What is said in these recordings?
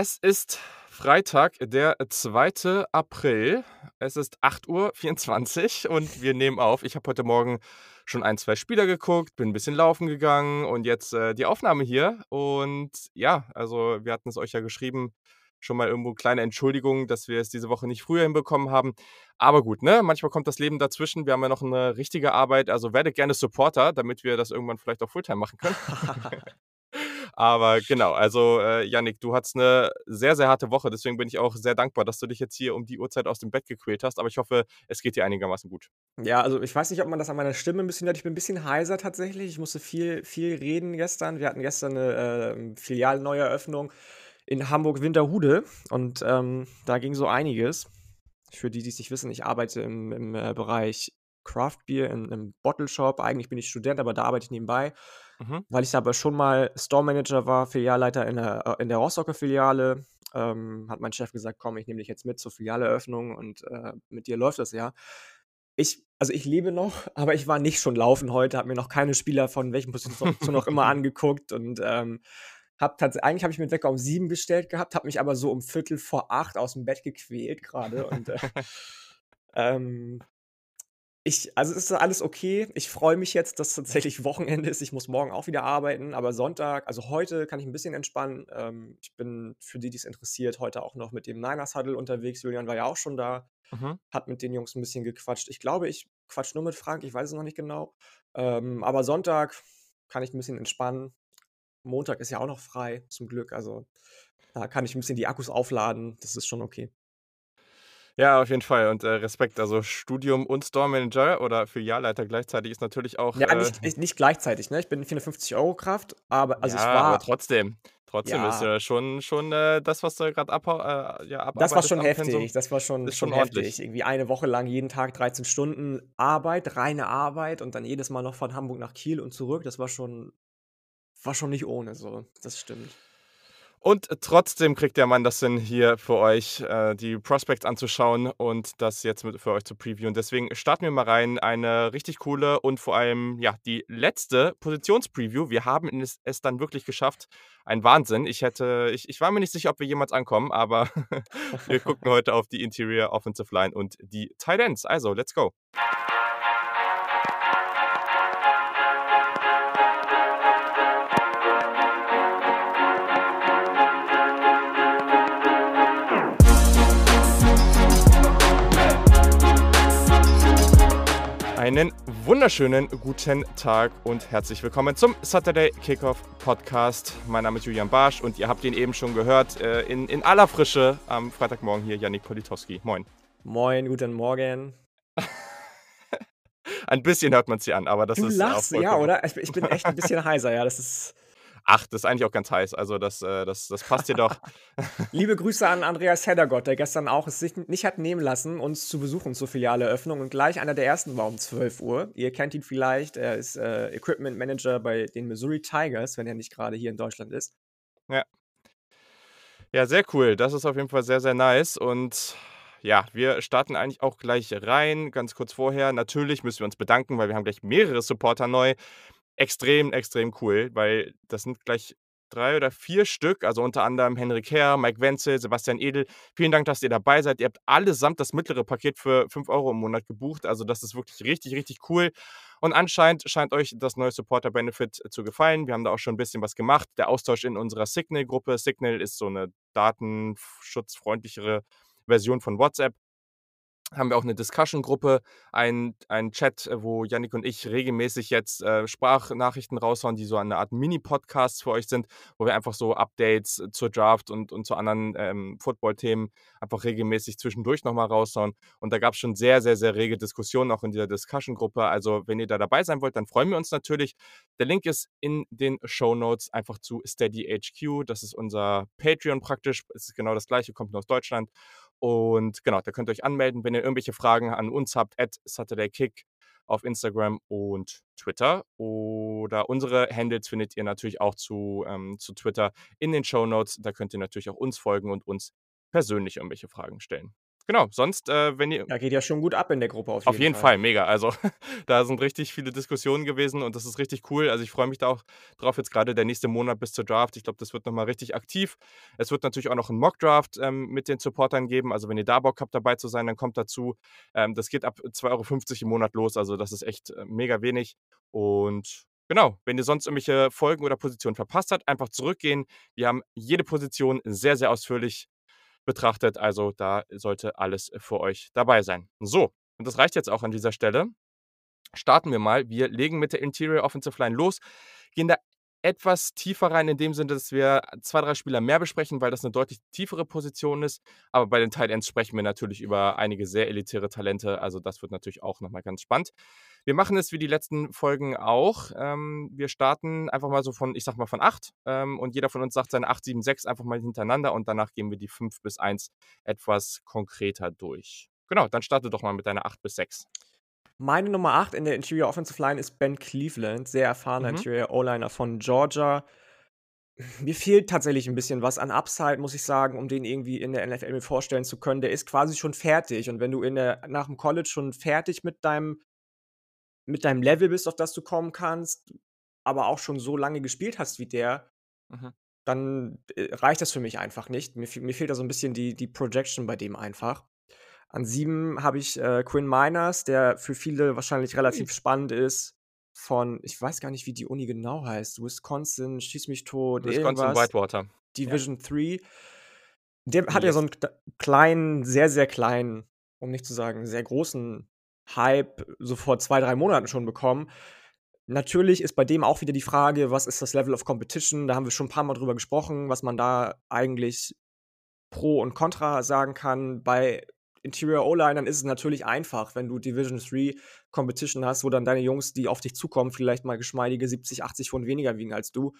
Es ist Freitag, der 2. April. Es ist 8:24 und wir nehmen auf. Ich habe heute Morgen schon ein, 2 Spieler geguckt, bin 'n bisschen laufen gegangen und jetzt, äh, die Aufnahme hier. Und ja, also, wir hatten es euch ja geschrieben, schon mal irgendwo kleine Entschuldigung, dass wir es diese Woche nicht früher hinbekommen haben. Aber gut, ne, manchmal kommt das Leben dazwischen. Wir haben ja noch 'ne richtige Arbeit, also werdet gerne Supporter, damit wir das irgendwann vielleicht auch Fulltime machen können. Aber genau, also, äh, Jannik, du hattest 'ne sehr, sehr harte Woche, deswegen bin ich auch sehr dankbar, dass du dich jetzt hier um die Uhrzeit aus dem Bett gequält hast, aber ich hoffe, es geht dir einigermaßen gut. Ja, also, ich weiß nicht, ob man das an meiner Stimme 'n bisschen hört. Ich bin 'n bisschen heiser tatsächlich. Ich musste viel viel reden gestern. Wir hatten gestern 'ne, ähm, Filialneueröffnung in Hamburg-Winterhude und, ähm, da ging so einiges. Für die, die's nicht wissen, ich arbeite im im, äh, Bereich Craft Beer in 'nem Bottle Shop. Eigentlich bin ich Student, aber da arbeite ich nebenbei. Mhm. Weil ich aber schon mal Store Manager war, Filialleiter in der äh, in der Rostocker Filiale, ähm, hat mein Chef gesagt: „Komm, ich nehme dich jetzt mit zur Filialeröffnung und, äh, mit dir läuft das ja.“ Ich also, ich lebe noch, aber ich war nicht schon laufen heute, habe mir noch keine Spieler von welchen Positionen auch immer angeguckt und, ähm, habe tats eigentlich habe ich mir Wecker um 7 gestellt gehabt, habe mich aber so um 7:15 aus'm Bett gequält grade und, äh, ähm ich also, es ist alles okay. Ich freue mich jetzt, dass tatsächlich Wochenende ist. Ich muss morgen auch wieder arbeiten, aber Sonntag also, heute kann ich 'n bisschen entspannen. Ähm, ich bin für die, die's interessiert, heute auch noch mit dem Niners Huddle unterwegs. Julian war ja auch schon da, Mhm. hat mit den Jungs 'n bisschen gequatscht. Ich glaube, ich quatsche nur mit Frank, ich weiß es noch nicht genau. Ähm, aber Sonntag kann ich 'n bisschen entspannen. Montag ist ja auch noch frei, zum Glück. Also, da kann ich 'n bisschen die Akkus aufladen. Das ist schon okay. Ja, auf jeden Fall und, äh, Respekt. Also, Studium und Store Manager oder Filialleiter gleichzeitig ist natürlich auch, Ja, äh nicht nicht nicht gleichzeitig, ne? Ich bin 450 € Kraft, aber also, Ja, ich aber war trotzdem. Trotzdem ist Ja. ja schon schon, äh, das, was du grad abhau äh, ja, Das war abarbeitest schon am Pensum, heftig. Das war schon ist schon schon ordentlich. heftig. Irgendwie eine Woche lang jeden Tag 13 Stunden Arbeit, reine Arbeit und dann jedes Mal noch von Hamburg nach Kiel und zurück. Das war schon war schon nicht ohne so, das stimmt. Und trotzdem kriegt der Mann das hin, hier für euch, äh, die Prospects anzuschauen und das jetzt mit für euch zu previewen. Deswegen starten wir mal rein. Eine richtig coole und vor allem, ja, die letzte Positionspreview. Wir haben es es dann wirklich geschafft. Ein Wahnsinn. Ich hätte ich ich war mir nicht sicher, ob wir jemals ankommen, aber wir gucken heute auf die Interior Offensive Line und die Tight Ends. Also, let's go. Wunderschönen guten Tag und herzlich willkommen zum Saturday Kickoff Podcast. Mein Name ist Julian Barsch und ihr habt ihn eben schon gehört, äh, in in aller Frische am Freitagmorgen hier Jannik Politowski. Moin. Moin, guten Morgen. Ein bisschen hört man's dir an, aber das Du ist auch lachst, ja, oder? Ich ich bin echt 'n bisschen heiser, ja, das ist Ach, das ist eigentlich auch ganz heiß. Also, das äh, das das passt dir doch. Liebe Grüße an Andreas Heddergott, der gestern auch es sich nicht hat nehmen lassen, uns zu besuchen zur Filialeeröffnung und gleich einer der ersten war um 12:00. Ihr kennt ihn vielleicht, er ist, äh, Equipment Manager bei den Missouri Tigers, wenn er nicht grade hier in Deutschland ist. Ja. Ja, sehr cool. Das ist auf jeden Fall sehr, sehr nice und ja, wir starten eigentlich auch gleich rein. Ganz kurz vorher, natürlich müssen wir uns bedanken, weil wir haben gleich mehrere Supporter neu. Extrem, extrem cool, weil das sind gleich 3 oder 4 Stück, also, unter anderem Henrik Herr, Mike Wenzel, Sebastian Edel. Vielen Dank, dass ihr dabei seid. Ihr habt allesamt das mittlere Paket für 5 € im Monat gebucht. Also, das ist wirklich richtig, richtig cool. Und anscheinend scheint euch das neue Supporter Benefit zu gefallen. Wir haben da auch schon 'n bisschen was gemacht. Der Austausch in unserer Signal-Gruppe. Signal ist so 'ne datenf schutzfreundlichere Version von WhatsApp. Haben wir auch 'ne Discussion-Gruppe, ein ein Chat, wo Jannik und ich regelmäßig jetzt, äh, Sprachnachrichten raushauen, die so eine Art Mini-Podcasts für euch sind, wo wir einfach so Updates zur Draft und und zu anderen, ähm, Football-Themen einfach regelmäßig zwischendurch noch mal raushauen. Und da gab's schon sehr, sehr, sehr rege Diskussionen auch in dieser Discussion-Gruppe. Also, wenn ihr da dabei sein wollt, dann freuen wir uns natürlich. Der Link ist in den Shownotes einfach zu Steady HQ. Das ist unser Patreon praktisch. Es ist genau das Gleiche, kommt nur aus Deutschland. Und genau, da könnt ihr euch anmelden, wenn ihr irgendwelche Fragen an uns habt, @SaturdayKick auf Instagram und Twitter. Oder unsere Handles findet ihr natürlich auch zu ähm, zu Twitter in den Shownotes. Da könnt ihr natürlich auch uns folgen und uns persönlich irgendwelche Fragen stellen. Genau, sonst, äh, wenn ihr Ja, geht ja schon gut ab in der Gruppe auf Auf jeden jeden Fall. Fall, mega. Also, da sind richtig viele Diskussionen gewesen und das ist richtig cool. Also, ich freue mich da auch drauf, jetzt grade der nächste Monat bis zur Draft. Ich glaube, das wird noch mal richtig aktiv. Es wird natürlich auch noch 'n Mock-Draft, ähm, mit den Supportern geben. Also, wenn ihr da Bock habt, dabei zu sein, dann kommt dazu. Ähm, das geht ab 2,50 € im Monat los, also das ist echt, äh, mega wenig. Und genau, wenn ihr sonst irgendwelche Folgen oder Positionen verpasst habt, einfach zurückgehen. Wir haben jede Position sehr, sehr ausführlich betrachtet, also da sollte alles für euch dabei sein. So, und das reicht jetzt auch an dieser Stelle. Starten wir mal. Wir legen mit der Interior Offensive Line los, gehen da etwas tiefer rein in dem Sinne, dass wir 2, 3 Spieler mehr besprechen, weil das 'ne deutlich tiefere Position ist. Aber bei den Tight Ends sprechen wir natürlich über einige sehr elitäre Talente. Also, das wird natürlich auch noch mal ganz spannend. Wir machen es wie die letzten Folgen auch. Ähm, wir starten einfach mal so von ich sage mal von 8, ähm, und jeder von uns sagt seine 8, 7, 6 einfach mal hintereinander und danach gehen wir die 5 bis 1 etwas konkreter durch. Genau, dann starte doch mal mit deiner 8 bis 6. Meine Nummer 8 in der Interior Offensive Line ist Ben Cleveland, sehr erfahrener Mhm. Interior O-Liner von Georgia. Mir fehlt tatsächlich 'n bisschen was an Upside, muss ich sagen, um den irgendwie in der NFL mir vorstellen zu können. Der ist quasi schon fertig und wenn du in der nach'm College schon fertig mit deinem mit deinem Level bist, auf das du kommen kannst, aber auch schon so lange gespielt hast wie der Mhm. dann, äh, reicht das für mich einfach nicht. Mir mir fehlt da so 'n bisschen die die Projection bei dem einfach. An 7 habe ich, äh, Quinn Meinerz, der für viele wahrscheinlich relativ spannend ist von ich weiß gar nicht, wie die Uni genau heißt. Wisconsin, schieß mich tot, irgendwas. Wisconsin-Whitewater. Ja. Division III. Der hat ja so Yes. 'n kl kleinen sehr, sehr kleinen, um nicht zu sagen, sehr großen Hype so vor 2, 3 Monaten schon bekommen. Natürlich ist bei dem auch wieder die Frage: Was ist das Level of Competition? Da haben wir schon 'n paarmal drüber gesprochen, was man da eigentlich pro und contra sagen kann. Bei Interior O-Linern ist es natürlich einfach, wenn du Division III Competition hast, wo dann deine Jungs, die auf dich zukommen, vielleicht mal geschmeidige 70, 80 Pfund weniger wiegen als du,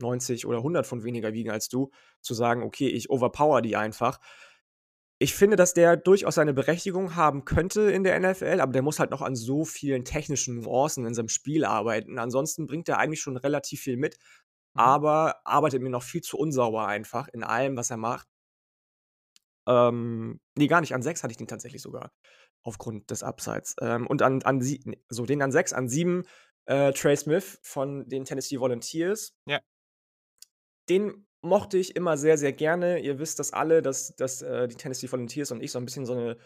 90 oder 100 Pfund weniger wiegen als du, zu sagen: „Okay, ich overpower die einfach.“ Ich finde, dass der durchaus seine Berechtigung haben könnte in der NFL, aber der muss halt noch an so vielen technischen Nuancen in seinem Spiel arbeiten. Ansonsten bringt er eigentlich schon relativ viel mit, Mhm. aber arbeitet mir noch viel zu unsauber einfach in allem, was er macht. Ähm, ne, gar nicht. An 6 hatte ich den tatsächlich sogar aufgrund des Upsides. Ähm, und an an sie ne, so, den an 6. An 7, äh, Trey Smith von den Tennessee Volunteers. Ja. Den mochte ich immer sehr, sehr gerne. Ihr wisst das alle, dass dass, äh, die Tennessee Volunteers und ich so 'n bisschen so 'ne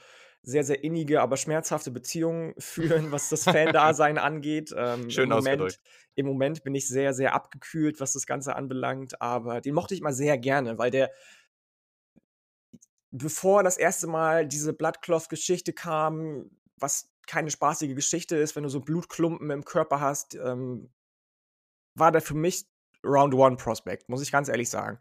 sehr, sehr innige, aber schmerzhafte Beziehung führen, was das Fandasein angeht. Ähm, im Schön ausgedrückt. Moment im Moment bin ich sehr, sehr abgekühlt, was das Ganze anbelangt, aber den mochte ich immer sehr gerne, weil der bevor das 1. Mal diese Bloodcloth-Geschichte kam, was keine spaßige Geschichte ist, wenn du so Blutklumpen im Körper hast, ähm war der für mich Round 1 Prospect, muss ich ganz ehrlich sagen.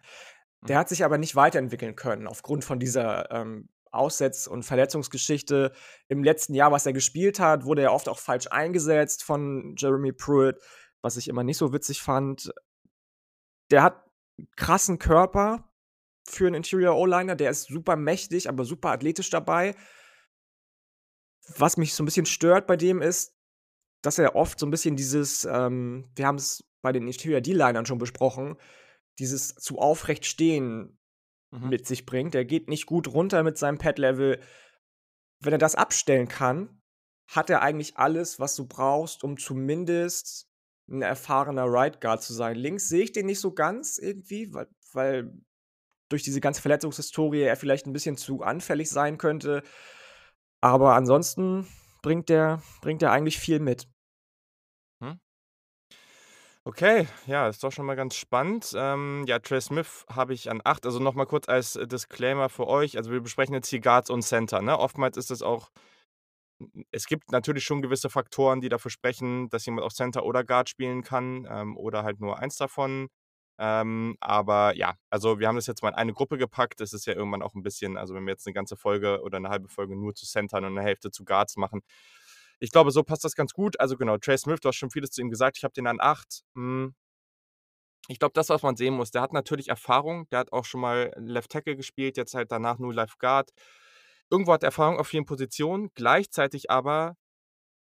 Der Mhm. hat sich aber nicht weiterentwickeln können aufgrund von dieser, ähm, Aussetz und Verletzungsgeschichte. Im letzten Jahr, was er gespielt hat, wurde er oft auch falsch eingesetzt von Jeremy Pruitt, was ich immer nicht so witzig fand. Der hat krassen Körper für 'n Interior O-Liner. Der ist super mächtig, aber super athletisch dabei. Was mich so 'n bisschen stört bei dem ist, dass er oft so 'n bisschen dieses, ähm wir haben's bei den Interior D-Linern schon besprochen, dieses zu aufrecht stehen Mhm. mit sich bringt. Der geht nicht gut runter mit seinem Pad-Level. Wenn er das abstellen kann, hat er eigentlich alles, was du brauchst, um zumindest 'n erfahrener Right Guard zu sein. Links sehe ich den nicht so ganz irgendwie, weil weil durch diese ganze Verletzungshistorie er vielleicht 'n bisschen zu anfällig sein könnte. Aber ansonsten bringt der bringt der eigentlich viel mit. Mhm. Okay, ja, ist doch schon mal ganz spannend. Ähm, ja, Trey Smith habe ich an 8. Also, noch mal kurz als Disclaimer für euch. Also, wir besprechen jetzt hier Guards und Center, ne? Oftmals ist es auch es gibt natürlich schon gewisse Faktoren, die dafür sprechen, dass jemand auch Center oder Guard spielen kann, ähm, oder halt nur eins davon. Ähm, aber ja, also, wir haben das jetzt mal in eine Gruppe gepackt. Das ist ja irgendwann auch 'n bisschen also, wenn wir jetzt 'ne ganze Folge oder 'ne halbe Folge nur zu Centern und 'ne Hälfte zu Guards machen. Ich glaube, so passt das ganz gut. Also, genau, Trey Smith, du hast schon vieles zu ihm gesagt. Ich habe den an 8. Hm ich glaube, das, was man sehen muss, der hat natürlich Erfahrung. Der hat auch schon mal Left Tackle gespielt, jetzt halt danach nur Left Guard. Irgendwo hat er Erfahrung auf vielen Positionen. Gleichzeitig aber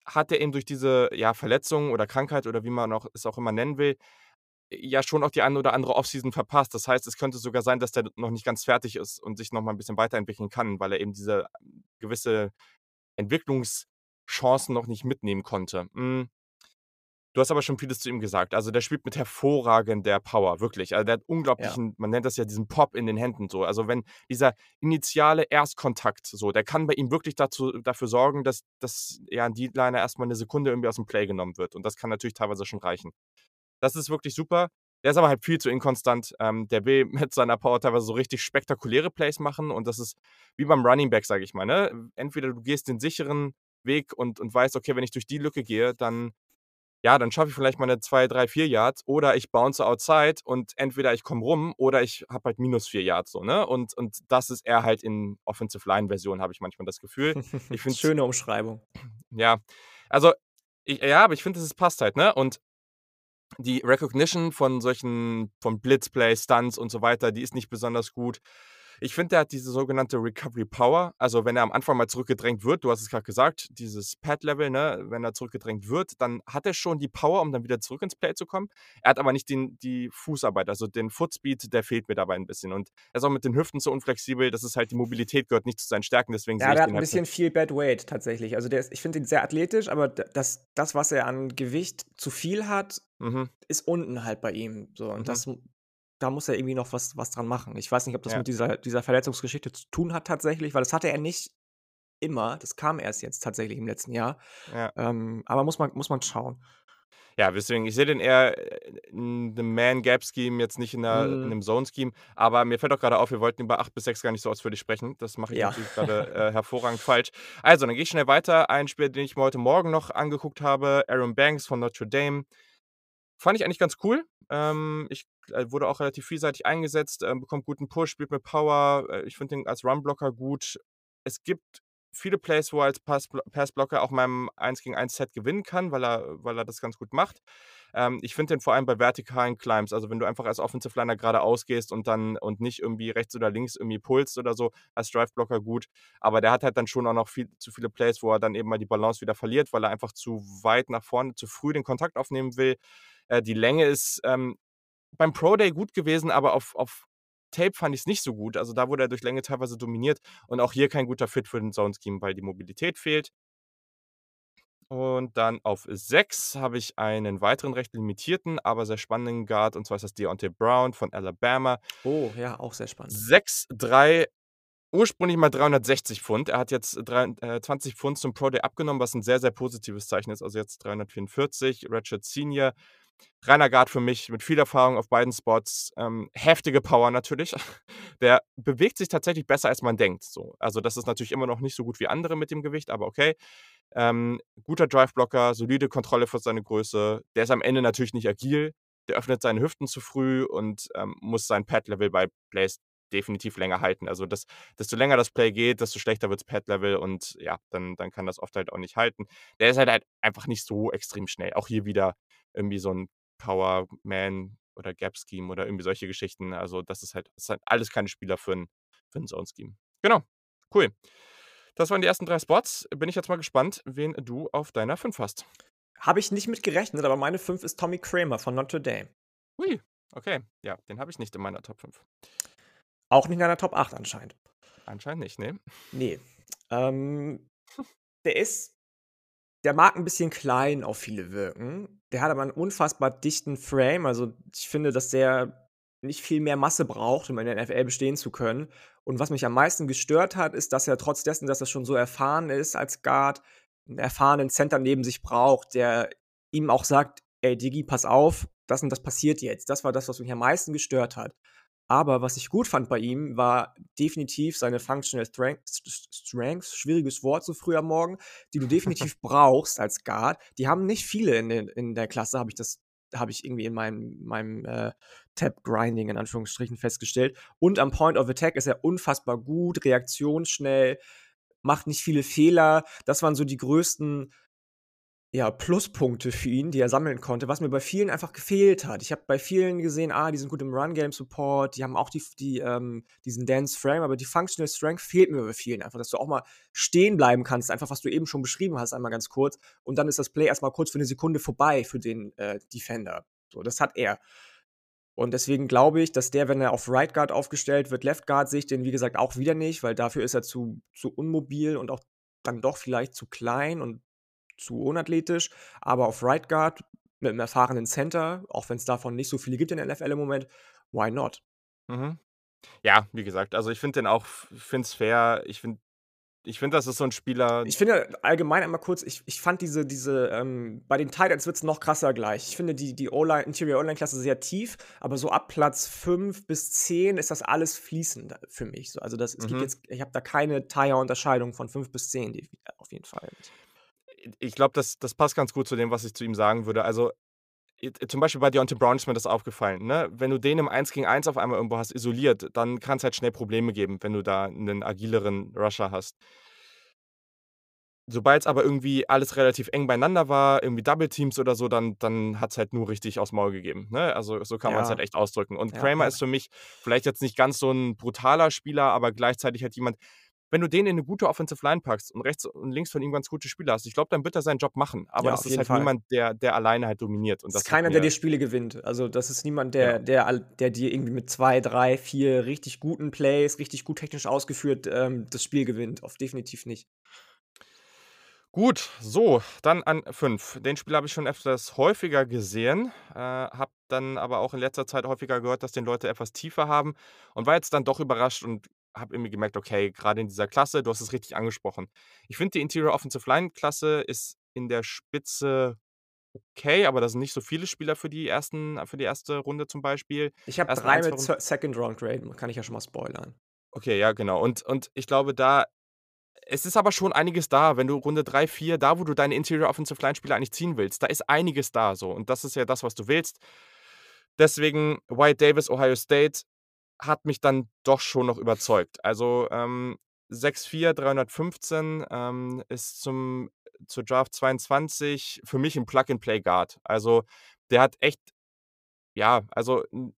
hat er eben durch diese, ja, Verletzung oder Krankheit oder wie man auch es auch immer nennen will ja schon auch die eine oder andere Offseason verpasst. Das heißt, es könnte sogar sein, dass der noch nicht ganz fertig ist und sich noch mal ein bisschen weiterentwickeln kann, weil er eben diese gewisse Entwicklungschancen noch nicht mitnehmen konnte. Hm. Du hast aber schon vieles zu ihm gesagt. Also, der spielt mit hervorragender Power, wirklich. Also, der hat Ja. unglaublichen man nennt das ja diesen Pop in den Händen so. Also, wenn dieser initiale Erstkontakt so, der kann bei ihm wirklich dazu dafür sorgen, dass dass, ja, 'n D-Liner erst mal 'ne Sekunde irgendwie aus'm Play genommen wird und das kann natürlich teilweise schon reichen. Das ist wirklich super. Der ist aber halt viel zu inkonstant. Ähm, der will mit seiner Power teilweise so richtig spektakuläre Plays machen und das ist wie beim Running Back, sage ich mal, ne? Entweder du gehst den sicheren Weg und und weißt: „Okay, wenn ich durch die Lücke gehe, dann ja, dann schaffe ich vielleicht meine 2, 3, 4 Yards oder ich bounce outside und entweder ich komme rum oder ich habe halt minus 4 Yards so, ne? Und und das ist er halt in Offensive Line Version, habe ich manchmal das Gefühl. Ich finde Schöne Umschreibung. ja, also, i ja, aber ich finde, es passt halt, ne? Und die Recognition von solchen von Blitzplays, Stunts und so weiter, die ist nicht besonders gut. Ich finde, der hat diese sogenannte Recovery Power. Also, wenn er am Anfang mal zurückgedrängt wird, du hast es grad gesagt, dieses Pad-Level, ne? Wenn er zurückgedrängt wird, dann hat er schon die Power, um dann wieder zurück ins Play zu kommen. Er hat aber nicht den die Fußarbeit, also den Footspeed, der fehlt mir dabei 'n bisschen und er ist auch mit den Hüften zu unflexibel. Das ist halt die Mobilität gehört nicht zu seinen Stärken, deswegen Ja, ich der hat den 'n halt bisschen viel Bad Weight tatsächlich. Also, der ist ich finde ihn sehr athletisch, aber das das, was er an Gewicht zu viel hat, Mhm. ist unten halt bei ihm so und Mhm. das da muss er irgendwie noch was was dran machen. Ich weiß nicht, ob das Ja. mit dieser dieser Verletzungsgeschichte zu tun hat tatsächlich, weil das hatte er nicht immer. Das kam erst jetzt tatsächlich im letzten Jahr. Ja. Ähm, aber muss man muss man schauen. Ja, deswegen, ich sehe den eher in 'nem Man-Gap-Scheme, jetzt nicht in 'ner in Mhm. 'nem Zone-Scheme. Aber mir fällt auch grade auf, wir wollten über 8 bis 6 gar nicht so ausführlich sprechen. Das mache ich Ja. natürlich grade, äh, hervorragend falsch. Also, dann gehe ich schnell weiter. Ein Spieler, den ich mir heute Morgen noch angeguckt habe, Aaron Banks von Notre Dame. Fand ich eigentlich ganz cool. Ähm, ich äh, wurde auch relativ vielseitig eingesetzt, ähm, bekommt guten Push, spielt mit Power. Äh, ich finde den als Runblocker gut. Es gibt viele Plays, wo er als Passbl Passblocker auch mal im 1-gegen-1-Set gewinnen kann, weil er weil er das ganz gut macht. Ähm, ich finde den vor allem bei vertikalen Climbs, also wenn du einfach als Offensive Liner geradeaus gehst und dann und nicht irgendwie rechts oder links irgendwie pulst oder so, als Driveblocker gut. Aber der hat halt dann schon auch noch viel zu viele Plays, wo er dann eben mal die Balance wieder verliert, weil er einfach zu weit nach vorne zu früh den Kontakt aufnehmen will. Äh, die Länge ist, ähm, beim Pro Day gut gewesen, aber auf auf Tape fand ich's nicht so gut. Also, da wurde er durch Länge teilweise dominiert und auch hier kein guter Fit für den Zone Scheme, weil die Mobilität fehlt. Und dann auf 6 habe ich einen weiteren recht limitierten, aber sehr spannenden Guard, und zwar ist das Deonte Brown von Alabama. Oh, ja, auch sehr spannend. 6'3", ursprünglich mal 360 Pfund. Er hat jetzt drei äh, 20 Pfund zum Pro Day abgenommen, was 'n sehr, sehr positives Zeichen ist. Also, jetzt 344, Redshirt Senior. Reiner Guard für mich mit viel Erfahrung auf beiden Spots, ähm, heftige Power natürlich. Der bewegt sich tatsächlich besser, als man denkt so. Also, das ist natürlich immer noch nicht so gut wie andere mit dem Gewicht, aber okay. Ähm, guter Driveblocker, solide Kontrolle für seine Größe. Der ist am Ende natürlich nicht agil. Der öffnet seine Hüften zu früh und, ähm, muss sein Pad-Level bei Plays definitiv länger halten. Also, das desto länger das Play geht, desto schlechter wird's Pad-Level und ja, dann dann kann das oft halt auch nicht halten. Der ist halt halt einfach nicht so extrem schnell. Auch hier wieder irgendwie so 'n Power-Man oder Gap-Scheme oder irgendwie solche Geschichten. Also, das ist halt ist halt alles keine Spieler für 'n für 'n Zone-Scheme. Genau, cool. Das waren die ersten 3 Spots. Bin ich jetzt mal gespannt, wen du auf deiner 5 hast. Habe ich nicht mit gerechnet, aber meine 5 ist Tommy Kramer von Notre Dame. Ui, okay. Ja, den habe ich nicht in meiner Top 5. Auch nicht in deiner Top 8 anscheinend. Anscheinend nicht, ne. Ne. Ähm, der ist der mag 'n bisschen klein auf viele wirken. Der hat aber 'n unfassbar dichten Frame. Also, ich finde, dass der nicht viel mehr Masse braucht, um in der NFL bestehen zu können. Und was mich am meisten gestört hat, ist, dass er trotz dessen, dass er schon so erfahren ist als Guard, 'n erfahrenen Center neben sich braucht, der ihm auch sagt: „Ey, Diggi, pass auf, das und das passiert jetzt.“ Das war das, was mich am meisten gestört hat. Aber was ich gut fand bei ihm, war definitiv seine Functional Strength Strengths, schwieriges Wort so früh am Morgen, die du definitiv brauchst als Guard. Die haben nicht viele in den in der Klasse, habe ich das habe ich irgendwie in meinem meinem, äh, Tap-Grinding in Anführungsstrichen festgestellt. Und am Point of Attack ist er unfassbar gut, reaktionsschnell, macht nicht viele Fehler. Das waren so die größten ja, Pluspunkte für ihn, die er sammeln konnte, was mir bei vielen einfach gefehlt hat. Ich habe bei vielen gesehen, ah, die sind gut im Run-Game-Support, die haben auch die die, ähm, diesen Dense Frame, aber die Functional Strength fehlt mir bei vielen einfach, dass du auch mal stehen bleiben kannst, einfach was du eben schon beschrieben hast, einmal ganz kurz. Und dann ist das Play erst mal kurz für 'ne Sekunde vorbei für den, äh, Defender. So, das hat er. Und deswegen glaube ich, dass der, wenn er auf Right Guard aufgestellt wird, Left Guard sehe ich den, wie gesagt, auch wieder nicht, weil dafür ist er zu, zu unmobil und auch dann doch vielleicht zu klein und zu unathletisch. Aber auf Right Guard mit einem erfahrenen Center, auch wenn es davon nicht so viele gibt in der NFL im Moment, why not? Mhm. Ja, wie gesagt, also ich finde den auch, finde es fair. Ich finde ich finde, das ist so ein Spieler. Ich finde allgemein einmal kurz, ich, ich fand diese, diese, ähm, bei den Titans wird es noch krasser gleich. Ich finde die, die Interior Online-Klasse sehr tief, aber so ab Platz 5 bis 10 ist das alles fließend für mich. So, also das, es gibt Mhm. jetzt, ich habe da keine Tire-Unterscheidung von 5 bis 10, die, auf jeden Fall. Ich glaube, das, das passt ganz gut zu dem, was ich zu ihm sagen würde. Also, zum Beispiel bei Deontay Brown ist mir das aufgefallen. Ne? Wenn du den im 1 gegen 1 auf einmal irgendwo hast, isoliert, dann kann es halt schnell Probleme geben, wenn du da einen agileren Rusher hast. Sobald es aber irgendwie alles relativ eng beieinander war, irgendwie Double Teams oder so, dann, dann hat es halt nur richtig aufs Maul gegeben. Ne? Also so kann man es Ja. halt echt ausdrücken. Und Ja, Kramer ja. ist für mich vielleicht jetzt nicht ganz so ein brutaler Spieler, aber gleichzeitig halt jemand, wenn du den in eine gute Offensive Line packst und rechts und links von ihm ganz gute Spieler hast, ich glaube, dann wird er seinen Job machen. Aber Ja, das ist halt Fall. niemand, der, der alleine halt dominiert. Und Das ist keiner, der dir Spiele gewinnt. Also, das ist niemand, der, Genau. der, der dir irgendwie mit zwei, drei, vier richtig guten Plays, richtig gut technisch ausgeführt, ähm, das Spiel gewinnt. Auf definitiv nicht. Gut, so, dann an 5. Den Spieler habe ich schon etwas häufiger gesehen, äh, habe dann aber auch in letzter Zeit häufiger gehört, dass den Leute etwas tiefer haben und war jetzt dann doch überrascht und habe irgendwie gemerkt, okay, gerade in dieser Klasse, du hast es richtig angesprochen. Ich finde, die Interior Offensive Line Klasse ist in der Spitze okay, aber da sind nicht so viele Spieler für die, ersten, für die erste Runde zum Beispiel. Ich habe drei mit Second Round Grade, kann ich ja schon mal spoilern. Okay, ja, genau. Und, und ich glaube, da. Es ist aber schon einiges da, wenn du Runde 3, 4, da wo du deine Interior Offensive Line Spieler eigentlich ziehen willst, da ist einiges da so. Und das ist ja das, was du willst. Deswegen, White Davis, Ohio State, hat mich dann doch schon noch überzeugt. Also ähm, 6'4, 315 ähm, ist zum, zur Draft 22 für mich ein Plug-and-Play-Guard. Also der hat echt ja, also ein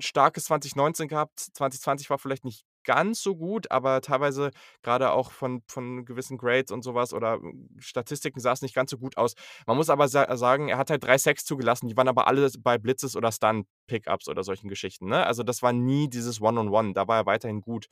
starkes 2019 gehabt. 2020 war vielleicht nicht ganz so gut, aber teilweise gerade auch von von gewissen Grades und sowas oder, hm, Statistiken sah es nicht ganz so gut aus. Man muss aber sa sagen, er hat halt 3 Sacks zugelassen, die waren aber alle bei Blitzes oder Stun-Pickups oder solchen Geschichten, ne? Also, das war nie dieses One-on-One, da war er weiterhin gut.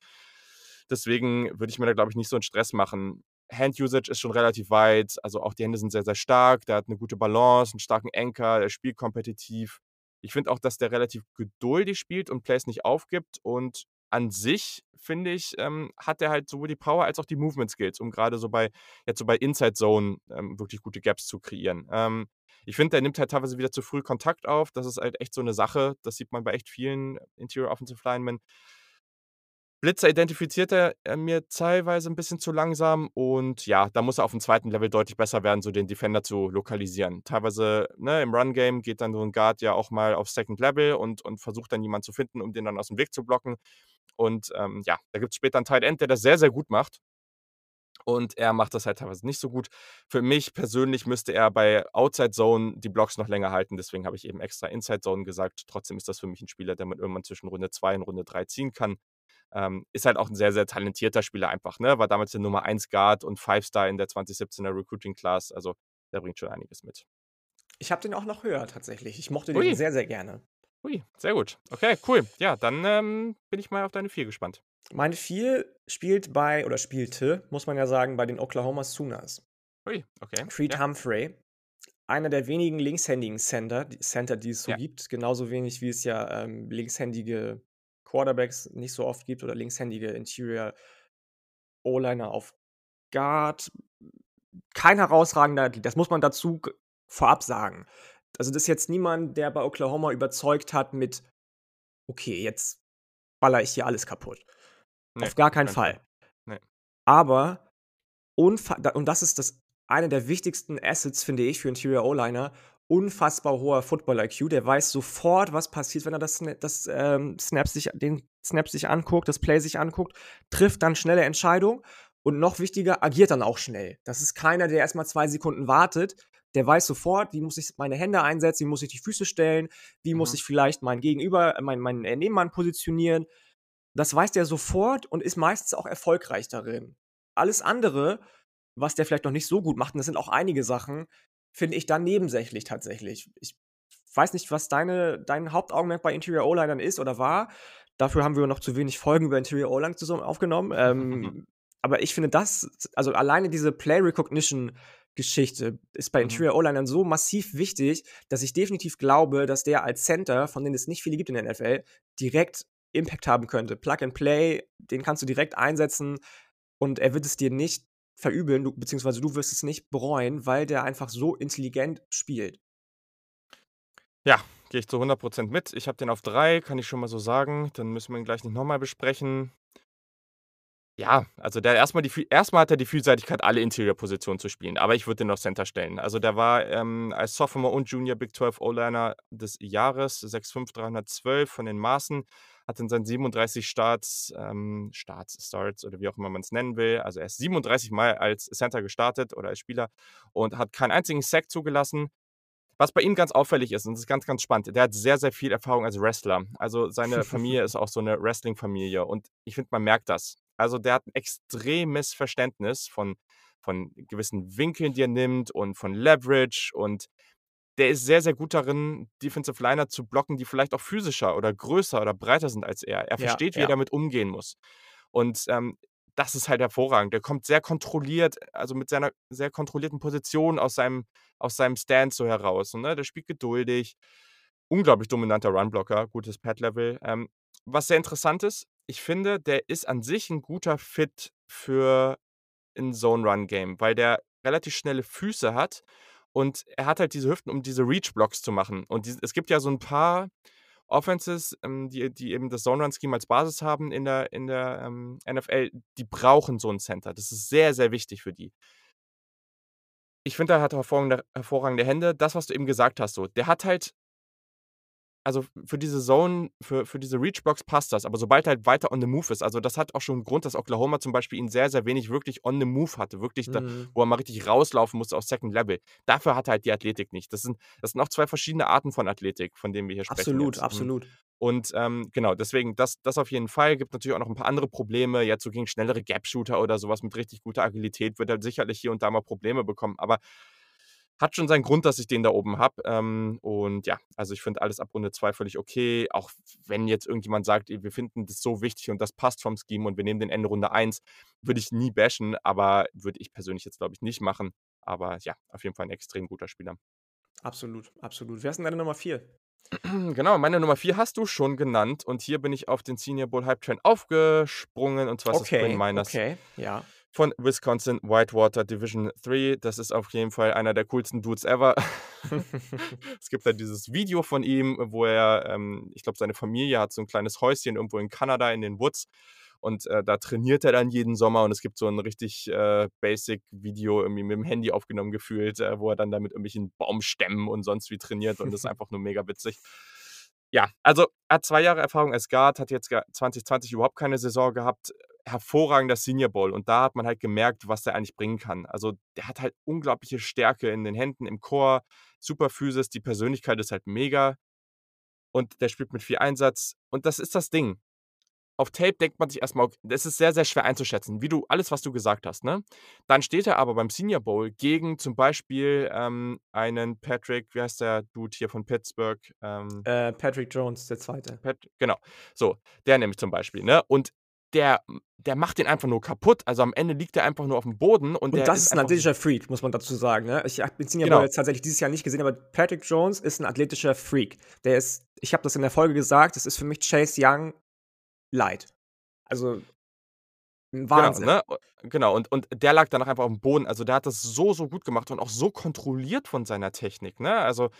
Deswegen würde ich mir da, glaube ich, nicht so 'n Stress machen. Hand-Usage ist schon relativ weit, also auch die Hände sind sehr, sehr stark. Der hat eine gute Balance, einen starken Anchor, der spielt kompetitiv. Ich finde auch, dass der relativ geduldig spielt und Plays nicht aufgibt. Und an sich, finde ich, ähm, hat er halt sowohl die Power als auch die Movement Skills, um gerade so bei jetzt so bei Inside Zone, ähm, wirklich gute Gaps zu kreieren. Ähm, ich finde, der nimmt halt teilweise wieder zu früh Kontakt auf. Das ist halt echt so eine Sache. Das sieht man bei echt vielen Interior Offensive Linemen. Blitzer identifiziert er mir teilweise ein bisschen zu langsam und ja, da muss er auf dem zweiten Level deutlich besser werden, so den Defender zu lokalisieren. Teilweise, ne, im Run-Game geht dann so ein Guard ja auch mal auf Second Level und und versucht dann jemanden zu finden, um den dann aus dem Weg zu blocken. Und, ähm, ja, da gibt's später einen Tight End, der das sehr, sehr gut macht. Und er macht das halt teilweise nicht so gut. Für mich persönlich müsste er bei Outside Zone die Blocks noch länger halten, deswegen habe ich eben extra Inside Zone gesagt. Trotzdem ist das für mich ein Spieler, der man irgendwann zwischen Runde 2 und Runde 3 ziehen kann. Ähm, ist halt auch ein sehr, sehr talentierter Spieler einfach, ne? War damals der Nummer 1 Guard und Five-Star in der 2017er Recruiting Class. Also, der bringt schon einiges mit. Ich habe den auch noch höher tatsächlich. Ich mochte Ui. den sehr, sehr gerne. Ui, sehr gut. Okay, cool. Ja, dann, ähm, bin ich mal auf deine 4 gespannt. Meine 4 spielt bei, oder spielte, muss man ja sagen, bei den Oklahoma Sooners. Ui, okay. Creed Ja. Humphrey. Einer der wenigen linkshändigen Center, die, Center, die es so Ja. gibt. Genauso wenig wie es ja ähm, linkshändige Quarterbacks nicht so oft gibt oder linkshändige Interior O-Liner auf Guard. Kein herausragender, Athlet, das muss man dazu vorab sagen. Also, das ist jetzt niemand, der bei Oklahoma überzeugt hat mit, okay, jetzt baller ich hier alles kaputt. Ne, Auf gar keinen Fall. Fall. Ne. Aber, und das ist das eine der wichtigsten Assets, finde ich, für Interior O-Liner, unfassbar hoher Football-IQ. Der weiß sofort, was passiert, wenn er das, das ähm, Snap sich, den Snap sich anguckt, das Play sich anguckt, trifft dann schnelle Entscheidungen und noch wichtiger, agiert dann auch schnell. Das ist keiner, der erstmal zwei Sekunden wartet. Der weiß sofort, wie muss ich meine Hände einsetzen, wie muss ich die Füße stellen, wie muss Mhm. ich vielleicht mein Gegenüber, mein, mein äh, Nebenmann positionieren. Das weiß der sofort und ist meistens auch erfolgreich darin. Alles andere, was der vielleicht noch nicht so gut macht, und das sind auch einige Sachen, finde ich dann nebensächlich tatsächlich. Ich weiß nicht, was deine dein Hauptaugenmerk bei Interior O-Linern ist oder war. Dafür haben wir noch zu wenig Folgen über Interior O-Line zusammen aufgenommen. Ähm, aber ich finde das also alleine diese Play Recognition Geschichte ist bei Mhm. Interior O-Linern so massiv wichtig, dass ich definitiv glaube, dass der als Center, von denen es nicht viele gibt in der NFL, direkt Impact haben könnte. Plug and Play, den kannst du direkt einsetzen und er wird es dir nicht verübeln, du beziehungsweise du wirst es nicht bereuen, weil der einfach so intelligent spielt. Ja, gehe ich zu 100% mit. Ich habe den auf 3, kann ich schon mal so sagen. Dann müssen wir ihn gleich nicht noch mal besprechen. Ja, also der erst mal die Vie erst mal hat er die Vielseitigkeit, alle Interior-Positionen zu spielen, aber ich würde den auf Center stellen. Also, der war, ähm, als Sophomore und Junior Big 12 O-Liner des Jahres, 6'5", 312 von den Maßen, hat in seinen 37 Starts ähm, Starts, Starts oder wie auch immer man's nennen will also, er ist 37 Mal als Center gestartet oder als Spieler und hat keinen einzigen Sack zugelassen. Was bei ihm ganz auffällig ist, und das ist ganz, ganz spannend, der hat sehr, sehr viel Erfahrung als Wrestler. Also, seine Familie ist auch so 'ne Wrestling-Familie und ich finde, man merkt das. Also, der hat 'n extremes Verständnis von von gewissen Winkeln, die er nimmt und von Leverage und der ist sehr, sehr gut darin, Defensive Liner zu blocken, die vielleicht auch physischer oder größer oder breiter sind als er. Er Ja, versteht, wie er ja. damit umgehen muss. Und, ähm, das ist halt hervorragend. Der kommt sehr kontrolliert also, mit seiner sehr kontrollierten Position aus seinem aus seinem Stance so heraus, ne? Der spielt geduldig, unglaublich dominanter Runblocker, gutes Pad-Level. Ähm, was sehr interessant ist, ich finde, der ist an sich 'n guter Fit für 'n Zone-Run-Game, weil der relativ schnelle Füße hat und er hat halt diese Hüften, um diese Reach-Blocks zu machen. Und dies es gibt ja so 'n paar Offenses, ähm, die die eben das Zone-Run-Scheme als Basis haben in der in der, ähm, NFL, die brauchen so 'n Center. Das ist sehr, sehr wichtig für die. Ich finde, er hat hervorragende hervorragende Hände. Das, was du eben gesagt hast so, der hat halt also, für diese Zone für für diese Reach-Blocks passt das, aber sobald er halt weiter on the move ist also, das hat auch schon 'n Grund, dass Oklahoma zum Beispiel ihn sehr, sehr wenig wirklich on the move hatte, wirklich da Mhm. wo er mal richtig rauslaufen musste aus Second Level. Dafür hat er halt die Athletik nicht. Das sind das sind auch 2 verschiedene Arten von Athletik, von denen wir hier sprechen Absolut, jetzt. Hm, absolut. und, ähm, genau, deswegen das das auf jeden Fall. Gibt natürlich auch noch 'n paar andere Probleme, jetzt so gegen schnellere Gap-Shooter oder so was mit richtig guter Agilität wird er sicherlich hier und da mal Probleme bekommen, aber hat schon seinen Grund, dass ich den da oben habe. Ähm, und ja, also, ich finde alles ab Runde 2 völlig okay, auch wenn jetzt irgendjemand sagt: „Ey, wir finden das so wichtig und das passt vom Scheme und wir nehmen den Ende Runde 1“, würde ich nie bashen, aber würde ich persönlich jetzt, glaube ich, nicht machen. Aber ja, auf jeden Fall 'n extrem guter Spieler. Absolut, absolut. Wer ist denn deine Nummer 4? Genau, meine Nummer 4 hast du schon genannt und hier bin ich auf den Senior Bowl Hype Train aufgesprungen und zwar ist das Okay, Meinerz okay, ja. Von Wisconsin Whitewater Division III. Das ist auf jeden Fall einer der coolsten Dudes ever. Es gibt halt dieses Video von ihm, wo er, ähm ich glaube, seine Familie hat so 'n kleines Häuschen irgendwo in Kanada in den Woods und, äh, da trainiert er dann jeden Sommer und es gibt so 'n richtig, äh, basic Video irgendwie mit'm Handy aufgenommen gefühlt, äh, wo er dann da mit irgendwelchen Baumstämmen und sonst wie trainiert und das ist einfach nur mega witzig. Ja, also, er hat 2 Jahre Erfahrung als Guard, hat jetzt ga 2020 überhaupt keine Saison gehabt. Hervorragender Senior Bowl und da hat man halt gemerkt, was der eigentlich bringen kann. Also, der hat halt unglaubliche Stärke in den Händen, im Core, super Physis, die Persönlichkeit ist halt mega und der spielt mit viel Einsatz und das ist das Ding. Auf Tape denkt man sich erst mal: „Ok“ das ist sehr, sehr schwer einzuschätzen, wie du alles, was du gesagt hast, ne? Dann steht er aber beim Senior Bowl gegen zum Beispiel, ähm, einen Patrick wie heißt der Dude hier von Pittsburgh? Ähm Äh, Patrick Jones, der 2. Pat genau. So, der nämlich zum Beispiel, ne? Und der der macht den einfach nur kaputt. Also, am Ende liegt der einfach nur aufm Boden und Und das ist ist 'n einfach athletischer Freak, muss man dazu sagen, ne? Ich habe den Senior Bowl Genau. jetzt tatsächlich dieses Jahr nicht gesehen, aber Patrick Jones ist 'n athletischer Freak. Der ist ich habe das in der Folge gesagt, das ist für mich Chase Young light. Also 'n Genau, Wahnsinn. ne? U genau, und und der lag danach einfach aufm Boden. Also, der hat das so, so gut gemacht und auch so kontrolliert von seiner Technik, ne? Also,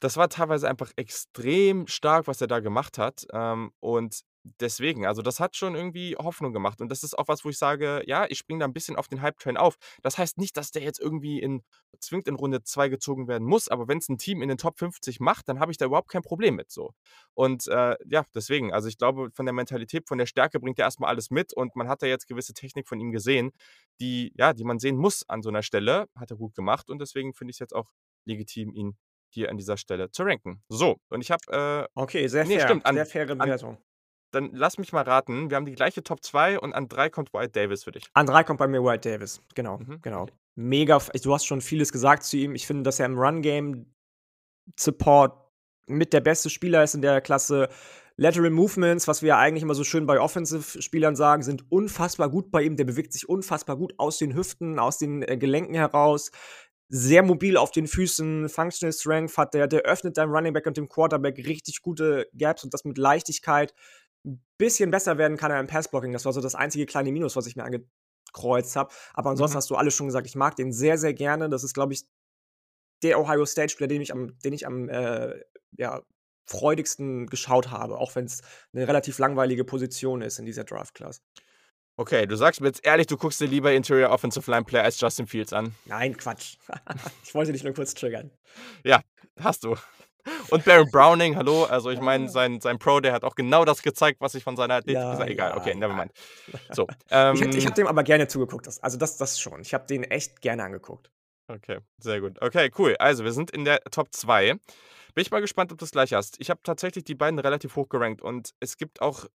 das war teilweise einfach extrem stark, was er da gemacht hat, ähm, und deswegen also, das hat schon irgendwie Hoffnung gemacht und das ist auch was, wo ich sage: „Ja, ich springe da 'n bisschen auf den Hype Train auf.“ Das heißt nicht, dass der jetzt irgendwie in zwingend in Runde 2 gezogen werden muss, aber wenn's 'n Team in den Top 50 macht, dann habe ich da überhaupt kein Problem mit so. Und, äh, ja, deswegen also, ich glaube, von der Mentalität, von der Stärke bringt er erst mal alles mit und man hat da jetzt gewisse Technik von ihm gesehen, die ja, die man sehen muss an so 'ner Stelle. Hat er gut gemacht und deswegen finde ich's jetzt auch legitim, ihn hier an dieser Stelle zu ranken. So, und ich habe, äh Okay, sehr ne, fair, stimmt, an sehr faire an Bewertung. Dann lass mich mal raten. Wir haben die gleiche Top 2 und an 3 kommt Wyatt Davis für dich. An 3 kommt bei mir Wyatt Davis. Genau, Mhm, genau. okay. Mega du hast schon vieles gesagt zu ihm. Ich finde, dass er im Run Game Support mit der beste Spieler ist in der Klasse. Lateral Movements, was wir ja eigentlich immer so schön bei Offensive-Spielern sagen, sind unfassbar gut bei ihm. Der bewegt sich unfassbar gut aus den Hüften, aus den äh, Gelenken heraus. Sehr mobil auf den Füßen, Functional Strength hat der, der öffnet deinem Running Back und dem Quarterback richtig gute Gaps und das mit Leichtigkeit. Ein bisschen besser werden kann er im Passblocking. Das war so das einzige kleine Minus, was ich mir angekreuzt habe. Aber ansonsten mhm. hast du alles schon gesagt, ich mag den sehr, sehr gerne. Das ist, glaube ich, der Ohio State-Spieler, den ich am, den ich am äh, ja, freudigsten geschaut habe, auch wenn es eine relativ langweilige Position ist in dieser Draft-Class. Okay, du sagst mir jetzt ehrlich, du guckst dir lieber Interior Offensive Line Player als Justin Fields an. Nein, Quatsch. ich wollte dich nur kurz triggern. Ja, hast du. Und Baron Browning, hallo, also ich meine, sein, sein Pro, der hat auch genau das gezeigt, was ich von seiner Athletik ja, gesagt Egal, ja, okay, nevermind. So, ähm, ich, ich habe dem aber gerne zugeguckt, also das, das schon. Ich habe den echt gerne angeguckt. Okay, sehr gut. Okay, cool. Also, wir sind in der Top 2. Bin ich mal gespannt, ob du das gleich hast. Ich habe tatsächlich die beiden relativ hoch gerankt und es gibt auch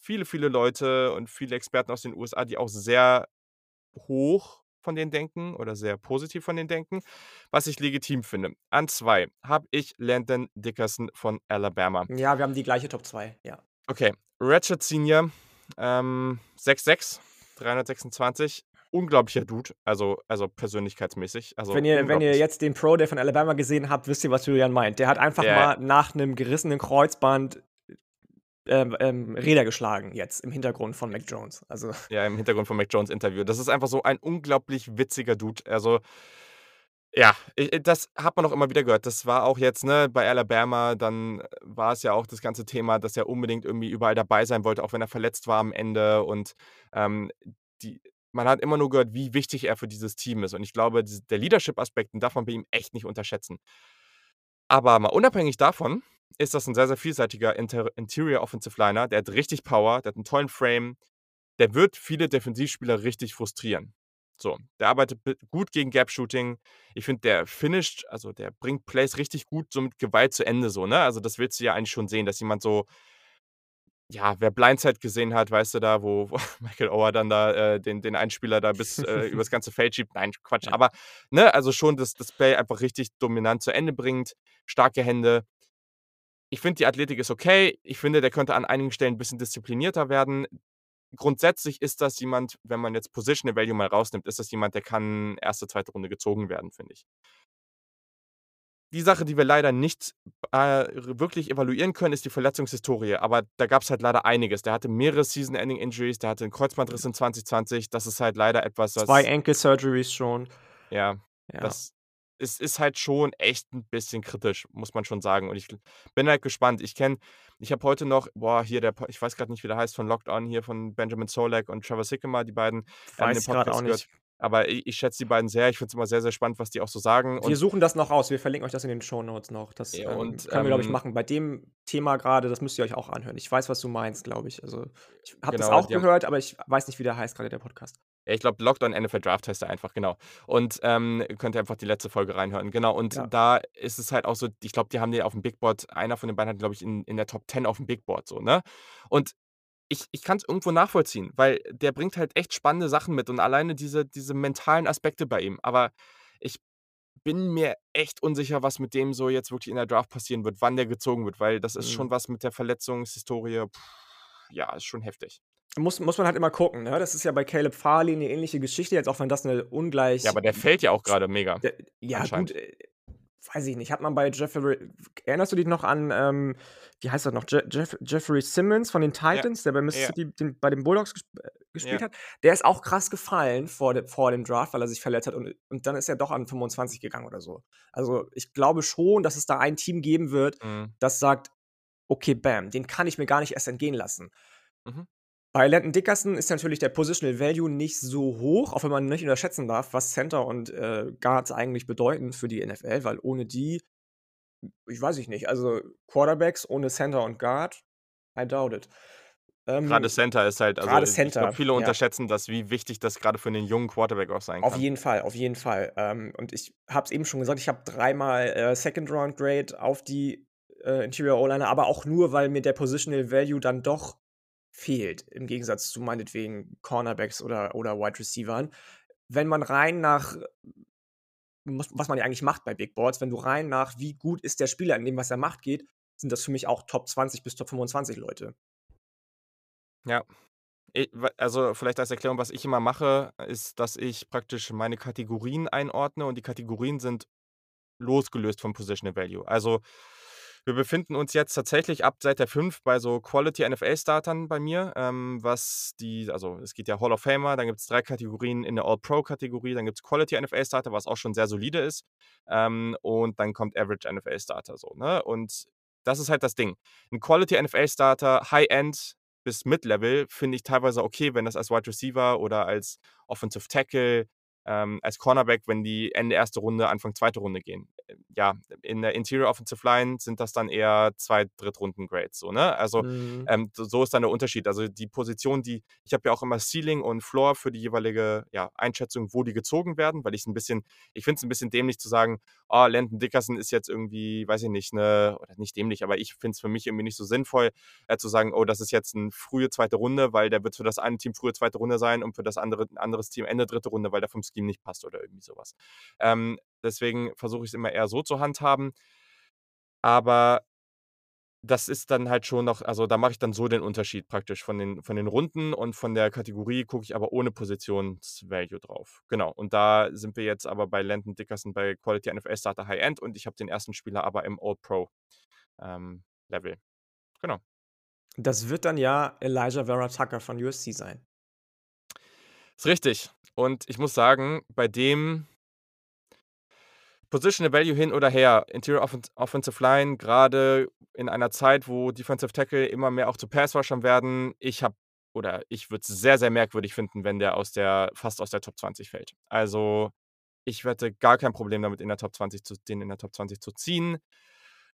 viele, viele Leute und viele Experten aus den USA, die auch sehr hoch von denen denken oder sehr positiv von denen denken, was ich legitim finde. An zwei habe ich Landon Dickerson von Alabama. Ja, wir haben die gleiche Top 2, ja. Okay, Ratchet Senior, ähm, 6'6, 326 unglaublicher Dude, also, also persönlichkeitsmäßig. Also wenn, ihr, wenn ihr jetzt den Pro, der von Alabama gesehen habt, wisst ihr, was Julian meint. Der hat einfach yeah. mal nach einem gerissenen Kreuzband ähm, ähm, Räder geschlagen jetzt im Hintergrund von Mac Jones. Also. Ja, im Hintergrund von Mac Jones Interview. Das ist einfach so ein unglaublich witziger Dude. Also ja, das hat man auch immer wieder gehört. Das war auch jetzt, ne, bei Alabama, dann war es ja auch das ganze Thema, dass er unbedingt irgendwie überall dabei sein wollte, auch wenn er verletzt war am Ende. Und ähm, die, man hat immer nur gehört, wie wichtig er für dieses Team ist. Und ich glaube, der Leadership-Aspekt, darf man bei ihm echt nicht unterschätzen. Aber mal unabhängig davon ist das ein sehr, sehr vielseitiger Inter Interior Offensive Liner. Der hat richtig Power, der hat einen tollen Frame. Der wird viele Defensivspieler richtig frustrieren. So, der arbeitet gut gegen Gap-Shooting. Ich finde, der finisht, also der bringt Plays richtig gut so mit Gewalt zu Ende, so, ne? Also, das willst du ja eigentlich schon sehen, dass jemand so ja, wer Blindside gesehen hat, weißt du da, wo, wo Michael Ower dann da äh, den, den Einspieler da bis äh, übers ganze Feld schiebt. Nein, Quatsch. Ja. Aber, ne, also schon das Display einfach richtig dominant zu Ende bringt. Starke Hände. Ich finde, die Athletik ist okay. Ich finde, der könnte an einigen Stellen ein bisschen disziplinierter werden. Grundsätzlich ist das jemand, wenn man jetzt Positional Value mal rausnimmt, ist das jemand, der kann erste, zweite Runde gezogen werden, finde ich. Die Sache, die wir leider nicht äh, wirklich evaluieren können, ist die Verletzungshistorie. Aber da gab es halt leider einiges. Der hatte mehrere Season-Ending-Injuries, der hatte einen Kreuzbandriss in 2020. Das ist halt leider etwas, was. Zwei Ankle-Surgeries schon. Ja, ja. Das ist, ist halt schon echt ein bisschen kritisch, muss man schon sagen. Und ich bin halt gespannt. Ich kenne, ich habe heute noch, boah, hier der, ich weiß gerade nicht, wie der heißt, von Locked On hier von Benjamin Solak und Trevor Sikkema, die beiden. Weiß ich gerade auch nicht. Aber ich, ich schätze die beiden sehr. Ich finde es immer sehr, sehr spannend, was die auch so sagen. Wir suchen das noch aus. Wir verlinken euch das in den Show Notes noch. Das ja, ähm, und, können wir, glaube ich, ähm machen. Bei dem Thema gerade, das müsst ihr euch auch anhören. Ich weiß, was du meinst, glaube ich. Also, ich habe genau, das auch gehört, aber ich weiß nicht, wie der heißt, gerade der Podcast. Ja, ich glaube, Lockdown NFL Draft heißt er einfach, genau. Und ähm, könnt ihr einfach die letzte Folge reinhören. Genau. Und ja. da ist es halt auch so, ich glaube, die haben den auf dem Big Board, einer von den beiden hat, glaube ich, in, in der Top 10 auf dem Big Board so, ne? Und ich, ich kann es irgendwo nachvollziehen, weil der bringt halt echt spannende Sachen mit und alleine diese, diese mentalen Aspekte bei ihm. Aber ich bin mir echt unsicher, was mit dem so jetzt wirklich in der Draft passieren wird, wann der gezogen wird, weil das ist mhm. schon was mit der Verletzungshistorie. Pff, ja, ist schon heftig. Muss, muss man halt immer gucken, ne? Das ist ja bei Caleb Farley eine ähnliche Geschichte, jetzt auch wenn das eine ungleich. Ja, aber der fällt ja auch gerade mega. Der, ja, gut, äh, weiß ich nicht, hat man bei Jeffrey, erinnerst du dich noch an, ähm, wie heißt das noch, Je Jeff Jeffrey Simmons von den Titans, ja. der bei Mississippi ja. den, bei den Bulldogs gesp äh, gespielt ja. hat, der ist auch krass gefallen vor, de vor dem Draft, weil er sich verletzt hat und, und dann ist er doch an 25 gegangen oder so. Also ich glaube schon, dass es da ein Team geben wird, mhm. das sagt, okay, bam, den kann ich mir gar nicht erst entgehen lassen. Mhm. Bei Landon Dickerson ist natürlich der Positional Value nicht so hoch, auch wenn man nicht unterschätzen darf, was Center und äh, Guards eigentlich bedeuten für die NFL, weil ohne die, ich weiß ich nicht, also Quarterbacks ohne Center und Guard, I doubt it. Ähm, gerade Center ist halt, also gerade Center, ich glaube, viele ja. unterschätzen das, wie wichtig das gerade für einen jungen Quarterback auch sein kann. Auf jeden Fall, auf jeden Fall. Ähm, und ich habe es eben schon gesagt, ich habe dreimal äh, Second Round Grade auf die äh, Interior O-Liner, aber auch nur, weil mir der Positional Value dann doch fehlt, im Gegensatz zu meinetwegen Cornerbacks oder, oder Wide Receivern. Wenn man rein nach was man ja eigentlich macht bei Big Boards. Wenn du rein nach, wie gut ist der Spieler in dem, was er macht, geht, sind das für mich auch Top 20 bis Top 25 Leute. Ja. also vielleicht als Erklärung, was ich immer mache, ist, dass ich praktisch meine Kategorien einordne und die Kategorien sind losgelöst vom Positional Value. Also wir befinden uns jetzt tatsächlich ab seit der 5 bei so Quality NFL-Startern bei mir, ähm, was die, also es geht ja Hall of Famer, dann gibt es drei Kategorien in der All-Pro-Kategorie, dann gibt es Quality NFL-Starter, was auch schon sehr solide ist, ähm, und dann kommt Average NFL-Starter so, ne? Und das ist halt das Ding. Ein Quality NFL-Starter, High-End bis Mid-Level, finde ich teilweise okay, wenn das als Wide Receiver oder als Offensive Tackle ähm, als Cornerback, wenn die Ende erste Runde, Anfang zweite Runde gehen. Ja, in der Interior Offensive Line sind das dann eher zwei Drittrunden-Grades. So, ne? Also mhm. ähm, so ist dann der Unterschied. Also die Position, die, ich habe ja auch immer Ceiling und Floor für die jeweilige ja, Einschätzung, wo die gezogen werden, weil ich es ein bisschen, ich finde es ein bisschen dämlich zu sagen, oh, Landon Dickerson ist jetzt irgendwie, weiß ich nicht, ne, oder nicht dämlich, aber ich finde es für mich irgendwie nicht so sinnvoll, äh, zu sagen, oh, das ist jetzt eine frühe zweite Runde, weil der wird für das eine Team frühe zweite Runde sein und für das andere ein anderes Team Ende dritte Runde, weil der vom Scheme nicht passt oder irgendwie sowas. Ähm, deswegen versuche ich es immer eher so zu handhaben. Aber das ist dann halt schon noch, also da mache ich dann so den Unterschied praktisch von den, von den Runden und von der Kategorie gucke ich aber ohne Positionsvalue drauf. Genau. Und da sind wir jetzt aber bei Landon Dickerson bei Quality NFL Starter High End und ich habe den ersten Spieler aber im All Pro ähm, Level. Genau. Das wird dann ja Elijah Vera Tucker von USC sein. Ist richtig. Und ich muss sagen, bei dem Positional Value hin oder her, Interior Offensive Line, gerade in einer Zeit, wo Defensive Tackle immer mehr auch zu Pass-Rushern werden, ich habe oder ich würde es sehr, sehr merkwürdig finden, wenn der aus der fast aus der Top 20 fällt. Also, ich hätte gar kein Problem damit, in der Top 20 zu den in der Top 20 zu ziehen.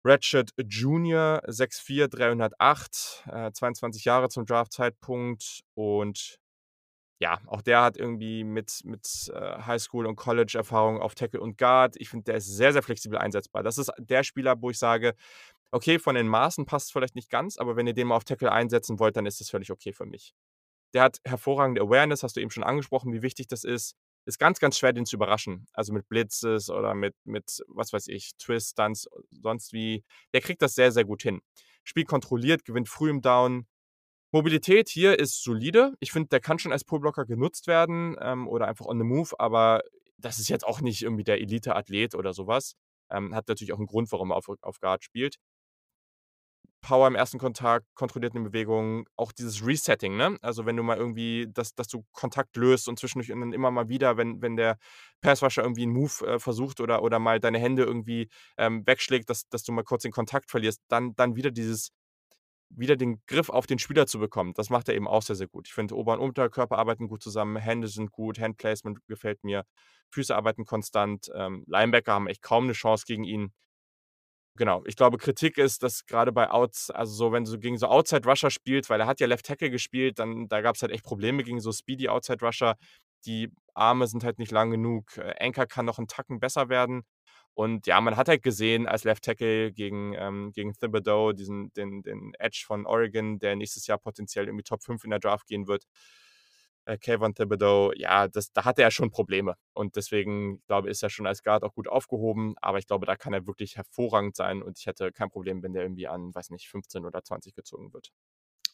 Ratchet Jr., 6'4", 308, äh, 22 Jahre zum Draft-Zeitpunkt und ja, auch der hat irgendwie mit, mit äh, Highschool- und College-Erfahrung auf Tackle und Guard. Ich finde, der ist sehr, sehr flexibel einsetzbar. Das ist der Spieler, wo ich sage, okay, von den Maßen passt es vielleicht nicht ganz, aber wenn ihr den mal auf Tackle einsetzen wollt, dann ist das völlig okay für mich. Der hat hervorragende Awareness, hast du eben schon angesprochen, wie wichtig das ist. Ist ganz, ganz schwer, den zu überraschen. Also mit Blitzes oder mit, mit was weiß ich, Twists, Stunts, sonst wie. Der kriegt das sehr, sehr gut hin. Spiel kontrolliert, gewinnt früh im Down, Mobilität hier ist solide. Ich finde, der kann schon als Pullblocker genutzt werden ähm, oder einfach on the move, aber das ist jetzt auch nicht irgendwie der Elite-Athlet oder sowas. Ähm, hat natürlich auch einen Grund, warum er auf, auf Guard spielt. Power im ersten Kontakt, kontrolliert eine Bewegung, auch dieses Resetting, ne? Also wenn du mal irgendwie, dass, dass du Kontakt löst und zwischendurch und dann immer mal wieder, wenn, wenn der Passwasher irgendwie einen Move äh, versucht oder, oder mal deine Hände irgendwie ähm, wegschlägt, dass, dass du mal kurz den Kontakt verlierst, dann, dann wieder dieses wieder den Griff auf den Spieler zu bekommen. Das macht er eben auch sehr, sehr gut. Ich finde, Ober- und Unterkörper arbeiten gut zusammen, Hände sind gut, Handplacement gefällt mir, Füße arbeiten konstant, ähm, Linebacker haben echt kaum eine Chance gegen ihn. Genau, ich glaube, Kritik ist, dass gerade bei Outs, also so, wenn du gegen so Outside Rusher spielst, weil er hat ja Left Tackle gespielt, dann da gab es halt echt Probleme gegen so Speedy Outside Rusher. Die Arme sind halt nicht lang genug. Äh, Anchor kann noch einen Tacken besser werden. Und ja, man hat halt gesehen als Left Tackle gegen, ähm, gegen Thibodeau, diesen, den, den Edge von Oregon, der nächstes Jahr potenziell irgendwie Top 5 in der Draft gehen wird. Äh, Kayvon Thibodeau, ja, das, da hatte er schon Probleme. Und deswegen, glaube ich, ist er schon als Guard auch gut aufgehoben. Aber ich glaube, da kann er wirklich hervorragend sein. Und ich hätte kein Problem, wenn der irgendwie an, weiß nicht, 15 oder 20 gezogen wird.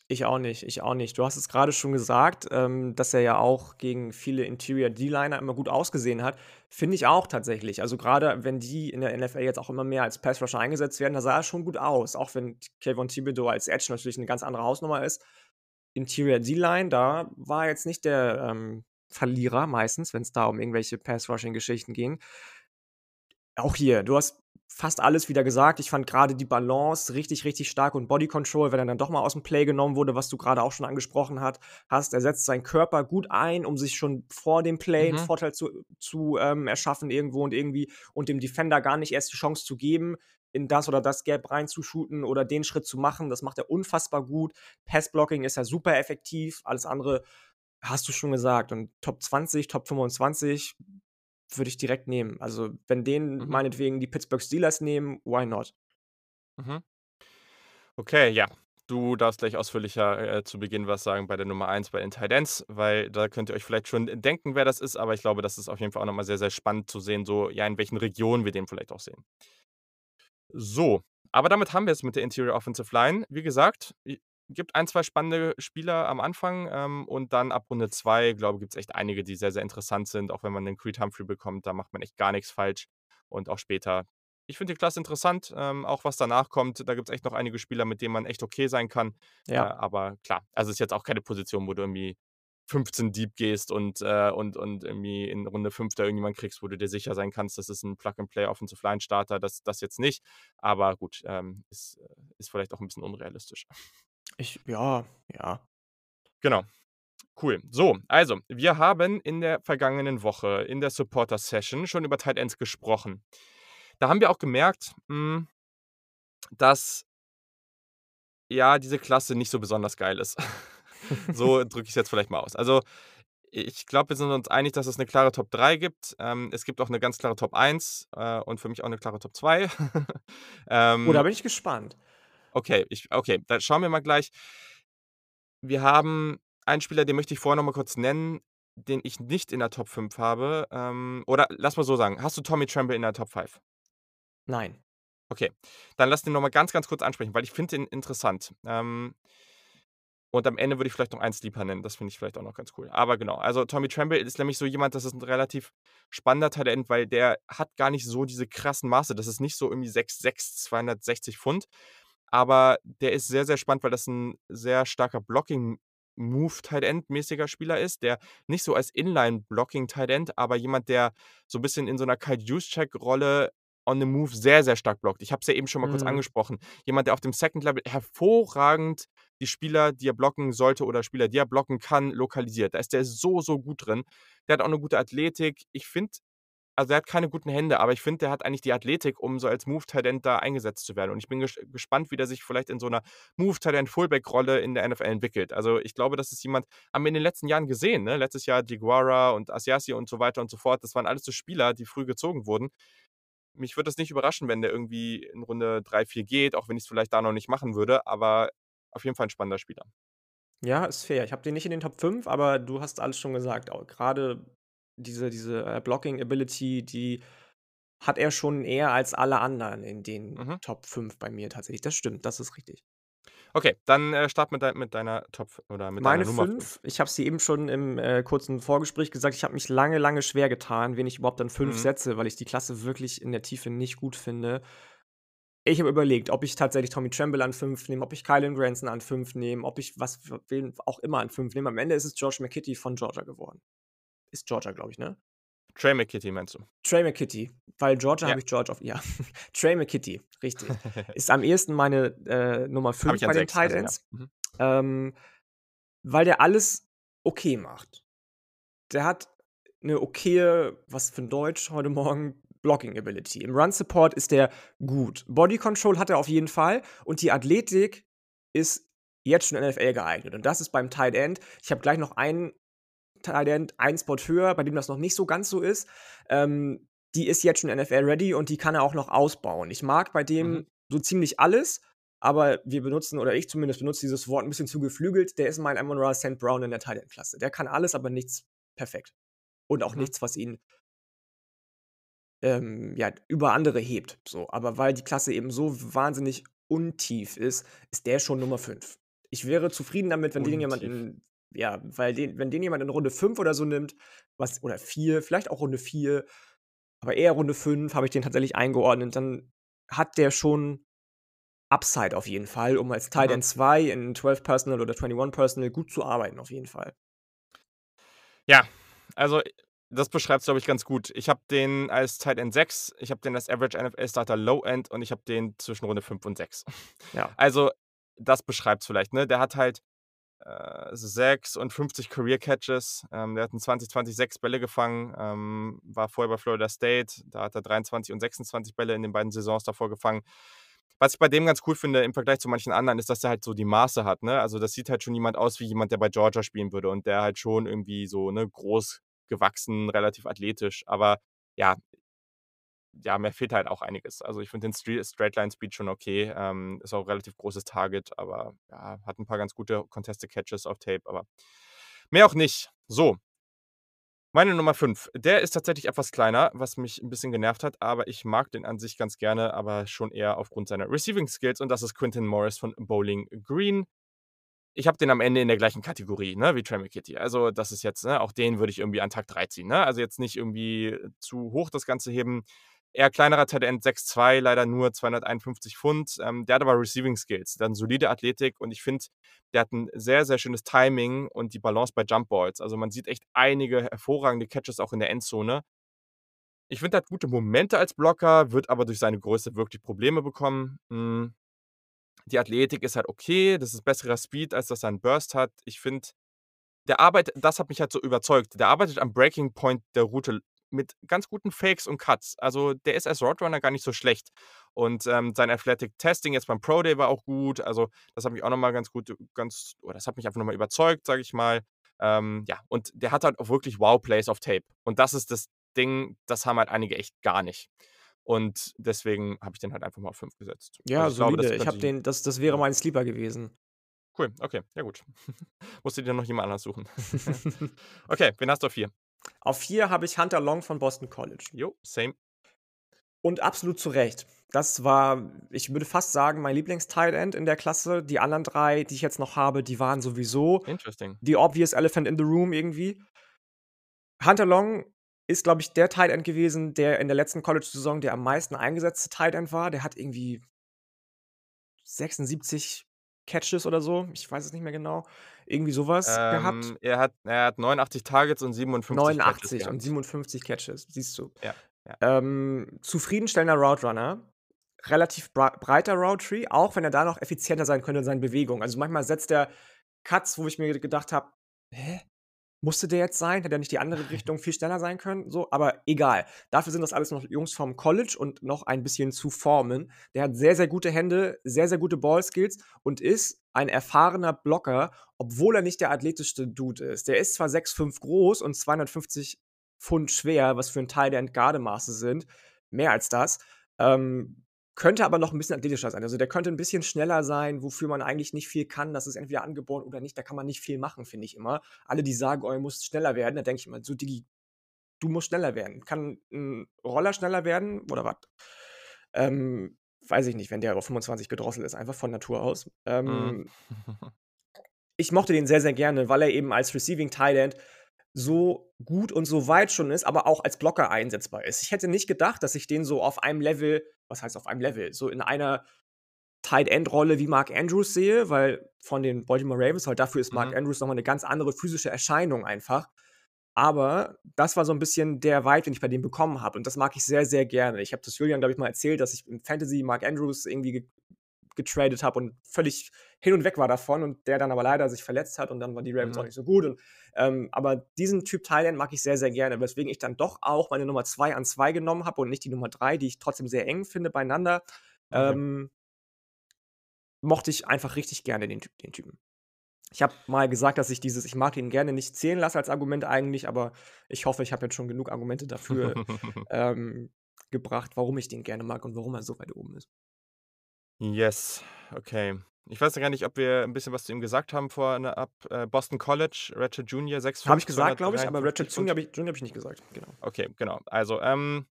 Ich auch nicht, ich auch nicht. Du hast es gerade schon gesagt, ähm, dass er ja auch gegen viele Interior D-Liner immer gut ausgesehen hat. Finde ich auch tatsächlich. Also gerade wenn die in der NFL jetzt auch immer mehr als Pass Rusher eingesetzt werden, da sah er schon gut aus. Auch wenn Kayvon Thibodeau als Edge natürlich eine ganz andere Hausnummer ist. Interior D-Line, da war jetzt nicht der ähm, Verlierer meistens, wenn es da um irgendwelche Pass-Rushing-Geschichten ging. Auch hier, du hast fast alles wieder gesagt. Ich fand gerade die Balance richtig, richtig stark und Body Control, wenn er dann doch mal aus dem Play genommen wurde, was du gerade auch schon angesprochen hat, hast. Er setzt seinen Körper gut ein, um sich schon vor dem Play mhm. einen Vorteil zu, zu ähm, erschaffen irgendwo und irgendwie und dem Defender gar nicht erst die Chance zu geben, in das oder das Gap reinzushooten oder den Schritt zu machen. Das macht er unfassbar gut. Passblocking ist ja super effektiv. Alles andere hast du schon gesagt. Und Top 20, Top 25 würde ich direkt nehmen. Also, wenn den mhm. meinetwegen die Pittsburgh Steelers nehmen, why not? Mhm. Okay, ja. Du darfst gleich ausführlicher, äh, zu Beginn was sagen bei der Nummer 1 bei den Tight Ends, weil da könnt ihr euch vielleicht schon denken, wer das ist, aber ich glaube, das ist auf jeden Fall auch noch mal sehr, sehr spannend zu sehen, so, ja, in welchen Regionen wir den vielleicht auch sehen. So, aber damit haben wir es mit der Interior Offensive Line. Wie gesagt, gibt ein, 2 spannende Spieler am Anfang, ähm, und dann ab Runde 2, glaube, gibt's echt einige, die sehr, sehr interessant sind, auch wenn man 'nen Creed Humphrey bekommt, da macht man echt gar nix falsch und auch später. Ich finde die Klasse interessant, ähm, auch was danach kommt. Da gibt's echt noch einige Spieler, mit denen man echt okay sein kann. Äh, Ja. aber klar, also ist jetzt auch keine Position, wo du irgendwie 15 deep gehst und, äh und und irgendwie in Runde 5 da irgendjemanden kriegst, wo du dir sicher sein kannst, das ist 'n Plug-and-Play Offensive Line Starter, das das jetzt nicht. Aber gut, ähm, ist äh, ist vielleicht auch 'n bisschen unrealistisch. Ich ja, ja. Genau. Cool. So, also, wir haben in der vergangenen Woche in der Supporter Session schon über Tight Ends gesprochen. Da haben wir auch gemerkt, hm dass ja, diese Klasse nicht so besonders geil ist. So drücke ich's jetzt vielleicht mal aus. Also, ich glaube, wir sind uns einig, dass es 'ne klare Top 3 gibt. Ähm, es gibt auch 'ne ganz klare Top 1, äh, und für mich auch 'ne klare Top 2. Oh, da Ähm bin ich gespannt. Okay, ich okay, dann schauen wir mal gleich. Wir haben einen Spieler, den möchte ich vorher noch mal kurz nennen, den ich nicht in der Top 5 habe. Ähm, oder lass mal so sagen, hast du Tommy Tremble in der Top 5? Nein. Okay, dann lass den noch mal ganz, ganz kurz ansprechen, weil ich finde den interessant. Ähm und am Ende würde ich vielleicht noch einen Sleeper nennen. Das finde ich vielleicht auch noch ganz cool. Aber genau, also Tommy Tremble ist nämlich so jemand, das ist 'n relativ spannender End, weil der hat gar nicht so diese krassen Maße. Das ist nicht so irgendwie 6'6", 260 Pfund. Aber der ist sehr, sehr spannend, weil das 'n sehr starker Blocking-Move-Tight End-mäßiger Spieler ist, der nicht so als Inline-Blocking-Tight End, aber jemand, der so 'n bisschen in so 'ner Kyle Juszczyk-Rolle on the move sehr, sehr stark blockt. Ich habe es ja eben schon mal kurz Mhm. angesprochen. Jemand, der auf dem Second Level hervorragend die Spieler, die er blocken sollte oder Spieler, die er blocken kann, lokalisiert. Da ist der so, so gut drin. Der hat auch 'ne gute Athletik. Ich finde also, der hat keine guten Hände, aber ich finde, der hat eigentlich die Athletik, um so als Move-Tight End da eingesetzt zu werden. Und ich bin ges gespannt, wie der sich vielleicht in so 'ner Move-Tight End-Fullback-Rolle in der NFL entwickelt. Also, ich glaube, das ist jemand haben wir in den letzten Jahren gesehen, ne? Letztes Jahr Deguara und Asiasi und so weiter und so fort. Das waren alles so Spieler, die früh gezogen wurden. Mich würde das nicht überraschen, wenn der irgendwie in Runde 3, 4 geht, auch wenn ich's vielleicht da noch nicht machen würde, aber auf jeden Fall 'n spannender Spieler. Ja, ist fair. Ich habe den nicht in den Top 5, aber du hast alles schon gesagt. Au grade diese diese, äh, Blocking Ability, die hat er schon eher als alle anderen in den Mhm. Top 5 bei mir tatsächlich. Das stimmt, das ist richtig. Okay, dann, äh, start mit dei mit deiner Top oder mit deiner Meine Nummer 5. 5, ich habe sie eben schon im, äh, kurzen Vorgespräch gesagt, ich habe mich lange, lange schwer getan, wen ich überhaupt an 5 Mhm. setze, weil ich die Klasse wirklich in der Tiefe nicht gut finde. Ich habe überlegt, ob ich tatsächlich Tommy Tremble an 5 nehme, ob ich Kylen Granson an 5 nehme, ob ich was wen auch immer an 5 nehme. Am Ende ist es Josh McKitty von Georgia geworden. Ist Georgia, glaube ich, ne? Trey McKitty meinst du? Trey McKitty, weil Georgia Ja. habe ich George auf ja. Trey McKitty, richtig. Ist am ehesten meine, äh, Nummer Habe 5 ich an bei den 6, Tight also ja. Ends, Mhm. ähm, weil der alles okay macht. Der hat 'ne okaye was für 'n Deutsch heute Morgen? Blocking Ability. Im Run Support ist der gut. Body Control hat er auf jeden Fall und die Athletik ist jetzt schon NFL geeignet und das ist beim Tight End ich habe gleich noch einen End, einen Spot höher, bei dem das noch nicht so ganz so ist. Ähm, die ist jetzt schon NFL ready und die kann er auch noch ausbauen. Ich mag bei Mhm. dem so ziemlich alles, aber wir benutzen oder ich zumindest benutze dieses Wort 'n bisschen zu geflügelt. Der ist mein Amon-Ra St. Brown in der Tight End Klasse. Der kann alles, aber nichts perfekt. Und auch Mhm. nichts, was ihn ähm, ja, über andere hebt, so. Aber weil die Klasse eben so wahnsinnig untief ist, ist der schon Nummer 5. Ich wäre zufrieden damit, wenn den jemand Untief. in ja, weil den wenn den jemand in Runde 5 oder so nimmt, was oder 4, vielleicht auch Runde 4, aber eher Runde 5 habe ich den tatsächlich eingeordnet, dann hat der schon Upside auf jeden Fall, um als Tight. End 2 in 12 Personnel oder 21 Personnel gut zu arbeiten auf jeden Fall. Ja, also, das beschreibt's, glaube ich, ganz gut. Ich habe den als Tight End 6, ich habe den als Average NFL-Starter Low End und ich habe den zwischen Runde 5 und 6. Ja. Also, das beschreibt's vielleicht, ne? Der hat halt, äh, 6 und 50 Career Catches. Ähm, der hat in 2020 6 Bälle gefangen, ähm, war vorher bei Florida State. Da hat er 23 und 26 Bälle in den beiden Saisons davor gefangen. Was ich bei dem ganz cool finde im Vergleich zu manchen anderen, ist, dass der halt so die Maße hat, ne? Also, das sieht halt schon jemand aus wie jemand, der bei Georgia spielen würde und der halt schon irgendwie so, ne, groß gewachsen, relativ athletisch. Aber ja ja, mir fehlt halt auch einiges. Also, ich finde den Stre Straight-Line Speed schon okay, ähm, ist auch 'n relativ großes Target, aber ja, hat 'n paar ganz gute Contested Catches auf Tape, aber mehr auch nicht. So. Meine Nummer 5, der ist tatsächlich etwas kleiner, was mich 'n bisschen genervt hat, aber ich mag den an sich ganz gerne, aber schon eher aufgrund seiner Receiving Skills und das ist Quintin Morris von Bowling Green. Ich habe den am Ende in der gleichen Kategorie, ne, wie Trey McKitty. Also, das ist jetzt ne, auch den würde ich irgendwie an Tag 3 ziehen, ne? Also, jetzt nicht irgendwie zu hoch das Ganze heben. Eher kleinerer Tight End, 6'2", leider nur 251 Pfund. Ähm, der hat aber Receiving Skills, 'ne solide Athletik und ich finde, der hat 'n sehr, sehr schönes Timing und die Balance bei Jump Balls. Also, man sieht echt einige hervorragende Catches auch in der Endzone. Ich finde, der hat gute Momente als Blocker, wird aber durch seine Größe wirklich Probleme bekommen. Hm. Die Athletik ist halt okay, das ist besserer Speed, als dass er 'n Burst hat. Ich finde, der arbeitet das hat mich halt so überzeugt. Der arbeitet am Breaking Point der Route mit ganz guten Fakes und Cuts. Also, der ist als Route Runner gar nicht so schlecht. Und, ähm, sein Athletic Testing jetzt beim Pro Day war auch gut. Also, das hat mich auch noch mal ganz gut ganz oder das hat mich einfach noch mal überzeugt, sage ich mal. Ähm, ja, und der hat halt auch wirklich Wow-Plays auf Tape. Und das ist das Ding, das haben halt einige echt gar nicht. Und deswegen habe ich den halt einfach mal auf 5 gesetzt. Ja, Also, ich glaube, das solide. Ich habe den das das wäre mein Sleeper gewesen. Cool, okay, ja gut. Musst du dir noch jemand anders suchen. Okay, wen hast du auf 4? Auf 4 habe ich Hunter Long von Boston College. Jo, same. Und absolut zu Recht. Das war, ich würde fast sagen, mein Lieblings-Tight End in der Klasse. Die anderen 3, die ich jetzt noch habe, die waren sowieso die obvious elephant in the room irgendwie. Hunter Long ist, glaube ich, der Tight End gewesen, der in der letzten College-Saison der am meisten eingesetzte Tight End war. Der hat irgendwie 76 Catches oder so. Ich weiß es nicht mehr genau. Irgendwie so was gehabt. Ähm, er hat er hat 89 Targets und 57 Catches 89 und gehabt. 57 Catches, siehst du. Ja, ja. Ähm, zufriedenstellender Route Runner, relativ breiter Route Tree, auch wenn er da noch effizienter sein könnte in seinen Bewegungen. Also, manchmal setzt er Cuts, wo ich mir gedacht habe: „Hä? Musste der jetzt sein? Hätte er nicht die andere Richtung viel schneller sein können?“ So, aber egal. Dafür sind das alles noch Jungs vom College und noch ein bisschen zu formen. Der hat sehr, sehr gute Hände, sehr, sehr gute Ballskills und ist ein erfahrener Blocker, obwohl er nicht der athletischste Dude ist. Der ist zwar 6'5 groß und 250 Pfund schwer, was für 'n Tight End Gardemaße sind, mehr als das. Ähm, könnte aber noch 'n bisschen athletischer sein. Also, der könnte 'n bisschen schneller sein, wofür man eigentlich nicht viel kann. Das ist entweder angeboren oder nicht. Da kann man nicht viel machen, finde ich immer. Alle, die sagen: „Oh, er muss schneller werden“, da denke ich immer: „So, Diggi, du musst schneller werden.“ Kann 'n Roller schneller werden oder was? Ähm, weiß ich nicht, wenn der auf 25 gedrosselt ist, einfach von Natur aus. Mhm. Ähm ich mochte den sehr, sehr gerne, weil er eben als Receiving Tight End so gut und so weit schon ist, aber auch als Blocker einsetzbar ist. Ich hätte nicht gedacht, dass ich den so auf einem Level was heißt auf einem Level, so in einer Tight End Rolle wie Mark Andrews sehe, weil von den Baltimore Ravens, weil dafür ist Mark Mhm. Andrews noch mal 'ne ganz andere physische Erscheinung einfach. Aber das war so 'n bisschen der Vibe, den ich bei dem bekommen habe und das mag ich sehr, sehr gerne. Ich habe das Julian, glaube ich, mal erzählt, dass ich im Fantasy Mark Andrews irgendwie ge getradet habe und völlig hin und weg war davon und der dann aber leider sich verletzt hat und dann waren die Ravens auch Mhm. nicht so gut und, ähm aber diesen Typ End mag ich sehr, sehr gerne, weswegen ich dann doch auch meine Nummer 2 an 2 genommen habe und nicht die Nummer 3, die ich trotzdem sehr eng finde beieinander. Okay. Ähm mochte ich einfach richtig gerne den den Typen. Ich habe mal gesagt, dass ich dieses „Ich mag ihn gerne“ nicht zählen lasse als Argument eigentlich, aber ich hoffe, ich habe jetzt schon genug Argumente dafür, ähm, gebracht, warum ich den gerne mag und warum er so weit oben ist. Yes, okay. Ich weiß gar nicht, ob wir 'n bisschen was zu ihm gesagt haben vorne ab. Äh, Boston College, Ratchet Junior, 6'5", Habe ich gesagt, glaube ich, aber 253 Ratchet. Junior habe ich Junior habe ich nicht gesagt, genau. Okay, genau. Also, ähm,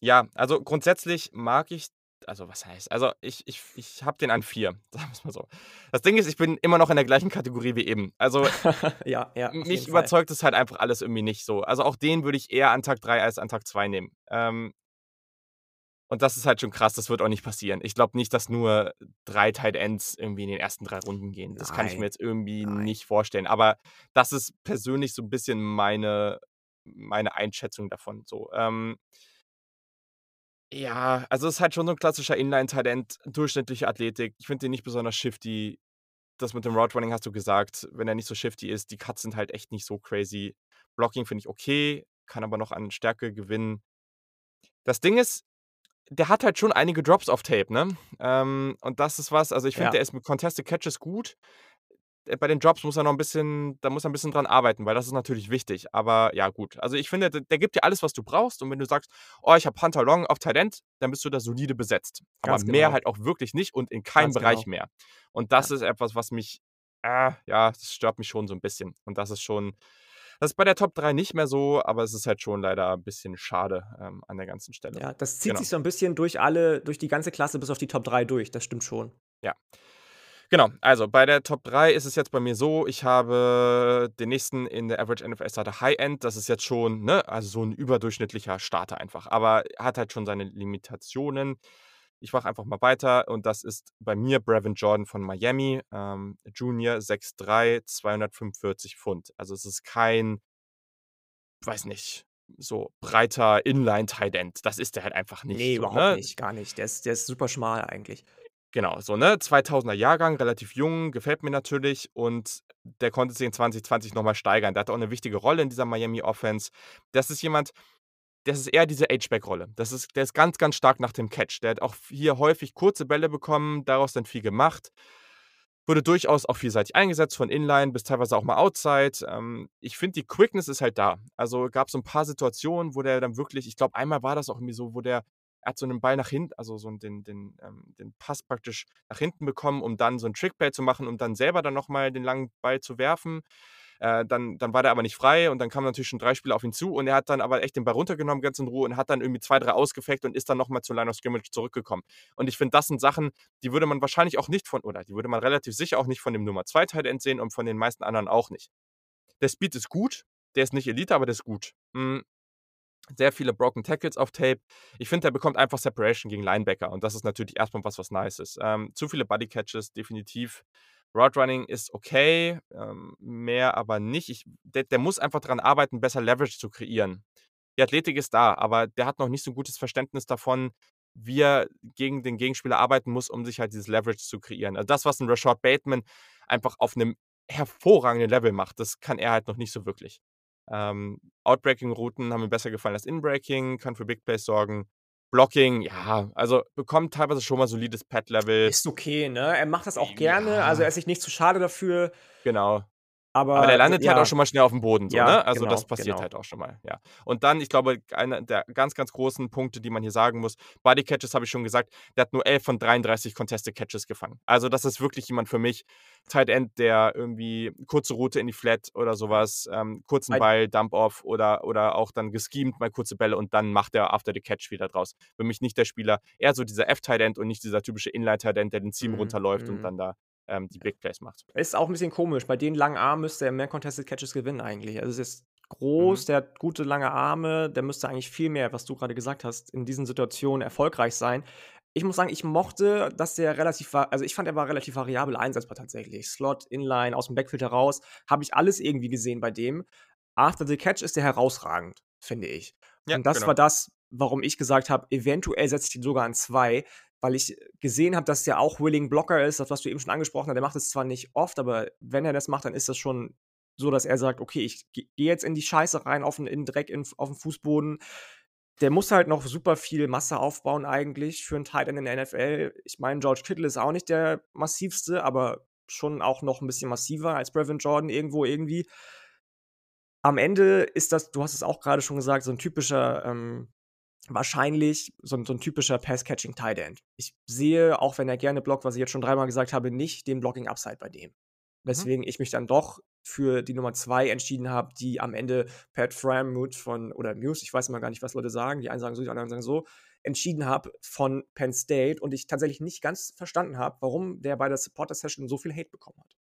ja, also, grundsätzlich mag ich also, was heißt also, ich ich ich habe den an 4, sagen wir's mal so. Das Ding ist, ich bin immer noch in der gleichen Kategorie wie eben. Also, Ja, ja, mich überzeugt das halt einfach alles irgendwie nicht so. Also, auch den würde ich eher an Tag 3 als an Tag 2 nehmen. Ähm und das ist halt schon krass, das wird auch nicht passieren. Ich glaube nicht, dass nur 3 Tight Ends irgendwie in den ersten 3 Runden gehen. Das kann ich mir Nein. jetzt irgendwie Nein. nicht vorstellen. Aber das ist persönlich so 'n bisschen meine meine Einschätzung davon so. Ähm ja, also, ist halt schon so 'n klassischer Inline Tight End, durchschnittliche Athletik. Ich finde den nicht besonders shifty. Das mit dem Route Running hast du gesagt, wenn er nicht so shifty ist. Die Cuts sind halt echt nicht so crazy. Blocking finde ich okay, kann aber noch an Stärke gewinnen. Das Ding ist, der hat halt schon einige Drops auf Tape, ne? Ähm, und das ist was also, ich finde, Ja. der ist mit Contested Catches gut. Äh, bei den Drops muss er noch ein bisschen da muss er 'n bisschen dran arbeiten, weil das ist natürlich wichtig. Aber ja, gut. Also, ich finde, d der gibt dir alles, was du brauchst und wenn du sagst: „Oh, ich habe Hunter Long auf End“, dann bist du da solide besetzt. Aber Ganz mehr genau. halt auch wirklich nicht und in keinem Ganz Bereich genau. mehr. Und das Ja. ist etwas, was mich äh, ja, das stört mich schon so 'n bisschen. Und das ist schon das ist bei der Top 3 nicht mehr so, aber es ist halt schon leider 'n bisschen schade, ähm, an der ganzen Stelle. Ja, das zieht Genau. sich so 'n bisschen durch alle durch die ganze Klasse bis auf die Top 3 durch, das stimmt schon. Ja. Genau, also bei der Top 3 ist es jetzt bei mir so, ich habe den nächsten in der Average NFL Starter High End. Das ist jetzt schon, ne, also so 'n überdurchschnittlicher Starter einfach, aber hat halt schon seine Limitationen. Ich mache einfach mal weiter und das ist bei mir Brevin Jordan von Miami, ähm, Junior, 6'3", 245 Pfund. Also, es ist kein weiß nicht, so breiter Inline Tight End. Das ist der halt einfach nicht Ne, so, überhaupt ne? nicht, gar nicht. Der ist der ist super schmal eigentlich. Genau, so, ne? 2000er Jahrgang, relativ jung, gefällt mir natürlich und der konnte sich in 2020 noch mal steigern. Der hatte auch 'ne wichtige Rolle in dieser Miami Offense. Das ist jemand das ist eher diese H-Back-Rolle. Das ist der ist ganz, ganz stark nach dem Catch. Der hat auch hier häufig kurze Bälle bekommen, daraus dann viel gemacht. Wurde durchaus auch vielseitig eingesetzt, von Inline bis teilweise auch mal Outside. Ähm, ich finde, die Quickness ist halt da. Also, gab so 'n paar Situationen, wo der dann wirklich ich glaube, einmal war das auch irgendwie so, wo der er hat so 'nen Ball nach hinten also so den den, ähm den Pass praktisch nach hinten bekommen, um dann so 'n Trick-Play zu machen, um dann selber dann noch mal den langen Ball zu werfen. Äh, dann dann war der aber nicht frei und dann kamen natürlich schon 3 Spieler auf ihn zu und er hat dann aber echt den Ball runtergenommen, ganz in Ruhe und hat dann irgendwie 2, 3 ausgefeckt und ist dann noch mal zur Line of Scrimmage zurückgekommen. Und ich finde, das sind Sachen, die würde man wahrscheinlich auch nicht von oder die würde man relativ sicher auch nicht von dem Nummer 2 Tight End sehen und von den meisten anderen auch nicht. Der Speed ist gut, der ist nicht Elite, aber der ist gut. Hm, sehr viele Broken Tackles auf Tape. Ich finde, der bekommt einfach Separation gegen Linebacker und das ist natürlich erst mal was, was nice ist. Ähm, zu viele Body Catches, definitiv. Route Running ist okay, ähm, mehr aber nicht. Ich der der muss einfach dran arbeiten, besser Leverage zu kreieren. Die Athletik ist da, aber der hat noch nicht so 'n gutes Verständnis davon, wie er gegen den Gegenspieler arbeiten muss, um sich halt dieses Leverage zu kreieren. Also, das, was 'n Rashad Bateman einfach auf 'nem hervorragenden Level macht, das kann er halt noch nicht so wirklich. Ähm, Outbreaking-Routen haben mir besser gefallen als Inbreaking, kann für Big Plays sorgen. Blocking, ja, also bekommt teilweise schon mal solides Pad-Level. Ist okay, ne? Er macht das auch gerne, also er Ja. ist sich nicht zu schade dafür. Genau. Aber der Aber landet halt ja. auch schon mal schnell aufm Boden so, Ja, ne? Also, genau, das passiert genau. halt auch schon mal, ja. Und dann, ich glaube, einer der ganz, ganz großen Punkte, die man hier sagen muss, Body Catches habe ich schon gesagt, der hat nur 11 von 33 Contested Catches gefangen. Also, das ist wirklich jemand für mich, Tight End, der irgendwie kurze Route in die Flat oder so was, ähm, kurzen Ball, Dump Off oder oder auch dann geschemt, mal kurze Bälle und dann macht er after the catch wieder draus. Für mich nicht der Spieler eher so dieser F-Tight End und nicht dieser typische Inline Tight End, der den Seam Mhm, runterläuft und mhm. dann da, ähm, die Big Plays macht. Ist auch 'n bisschen komisch. Bei den langen Armen müsste er mehr Contested Catches gewinnen eigentlich. Also, er ist Mhm. groß, der hat gute lange Arme, der müsste eigentlich viel mehr, was du grade gesagt hast, in diesen Situationen erfolgreich sein. Ich muss sagen, ich mochte, dass der relativ also, ich fand, er war relativ variabel einsetzbar tatsächlich. Slot, Inline, aus'm Backfield heraus, habe ich alles irgendwie gesehen bei dem. After the catch ist der herausragend, finde ich. Ja, Und das genau. war das, warum ich gesagt habe, eventuell setze ich den sogar an 2, weil ich gesehen habe, dass der auch Willing Blocker ist, das, was du eben schon angesprochen hast. Der macht es zwar nicht oft, aber wenn er das macht, dann ist das schon so, dass er sagt: „Okay, ich ge gehe jetzt in die Scheiße rein, auf 'n in Dreck in auf'm Fußboden.“ Der muss halt noch super viel Masse aufbauen eigentlich für 'n Tight End in der NFL. Ich meine, George Kittle ist auch nicht der massivste, aber schon auch noch 'n bisschen massiver als Brevin Jordan irgendwo irgendwie. Am Ende ist das du hast es auch grade schon gesagt, so 'n typischer, ähm wahrscheinlich so 'n so 'n typischer Pass-Catching Tight End. Ich sehe, auch wenn er gerne blockt, was ich jetzt schon dreimal gesagt habe, nicht den Blocking Upside bei dem. Mhm. Weswegen ich mich dann doch für die Nummer 2 entschieden habe, die am Ende Pat Freiermuth von oder Muse, ich weiß immer gar nicht, was Leute sagen, die einen sagen so, die anderen sagen so, entschieden habe von Penn State und ich tatsächlich nicht ganz verstanden habe, warum der bei der Supporter Session so viel Hate bekommen hat.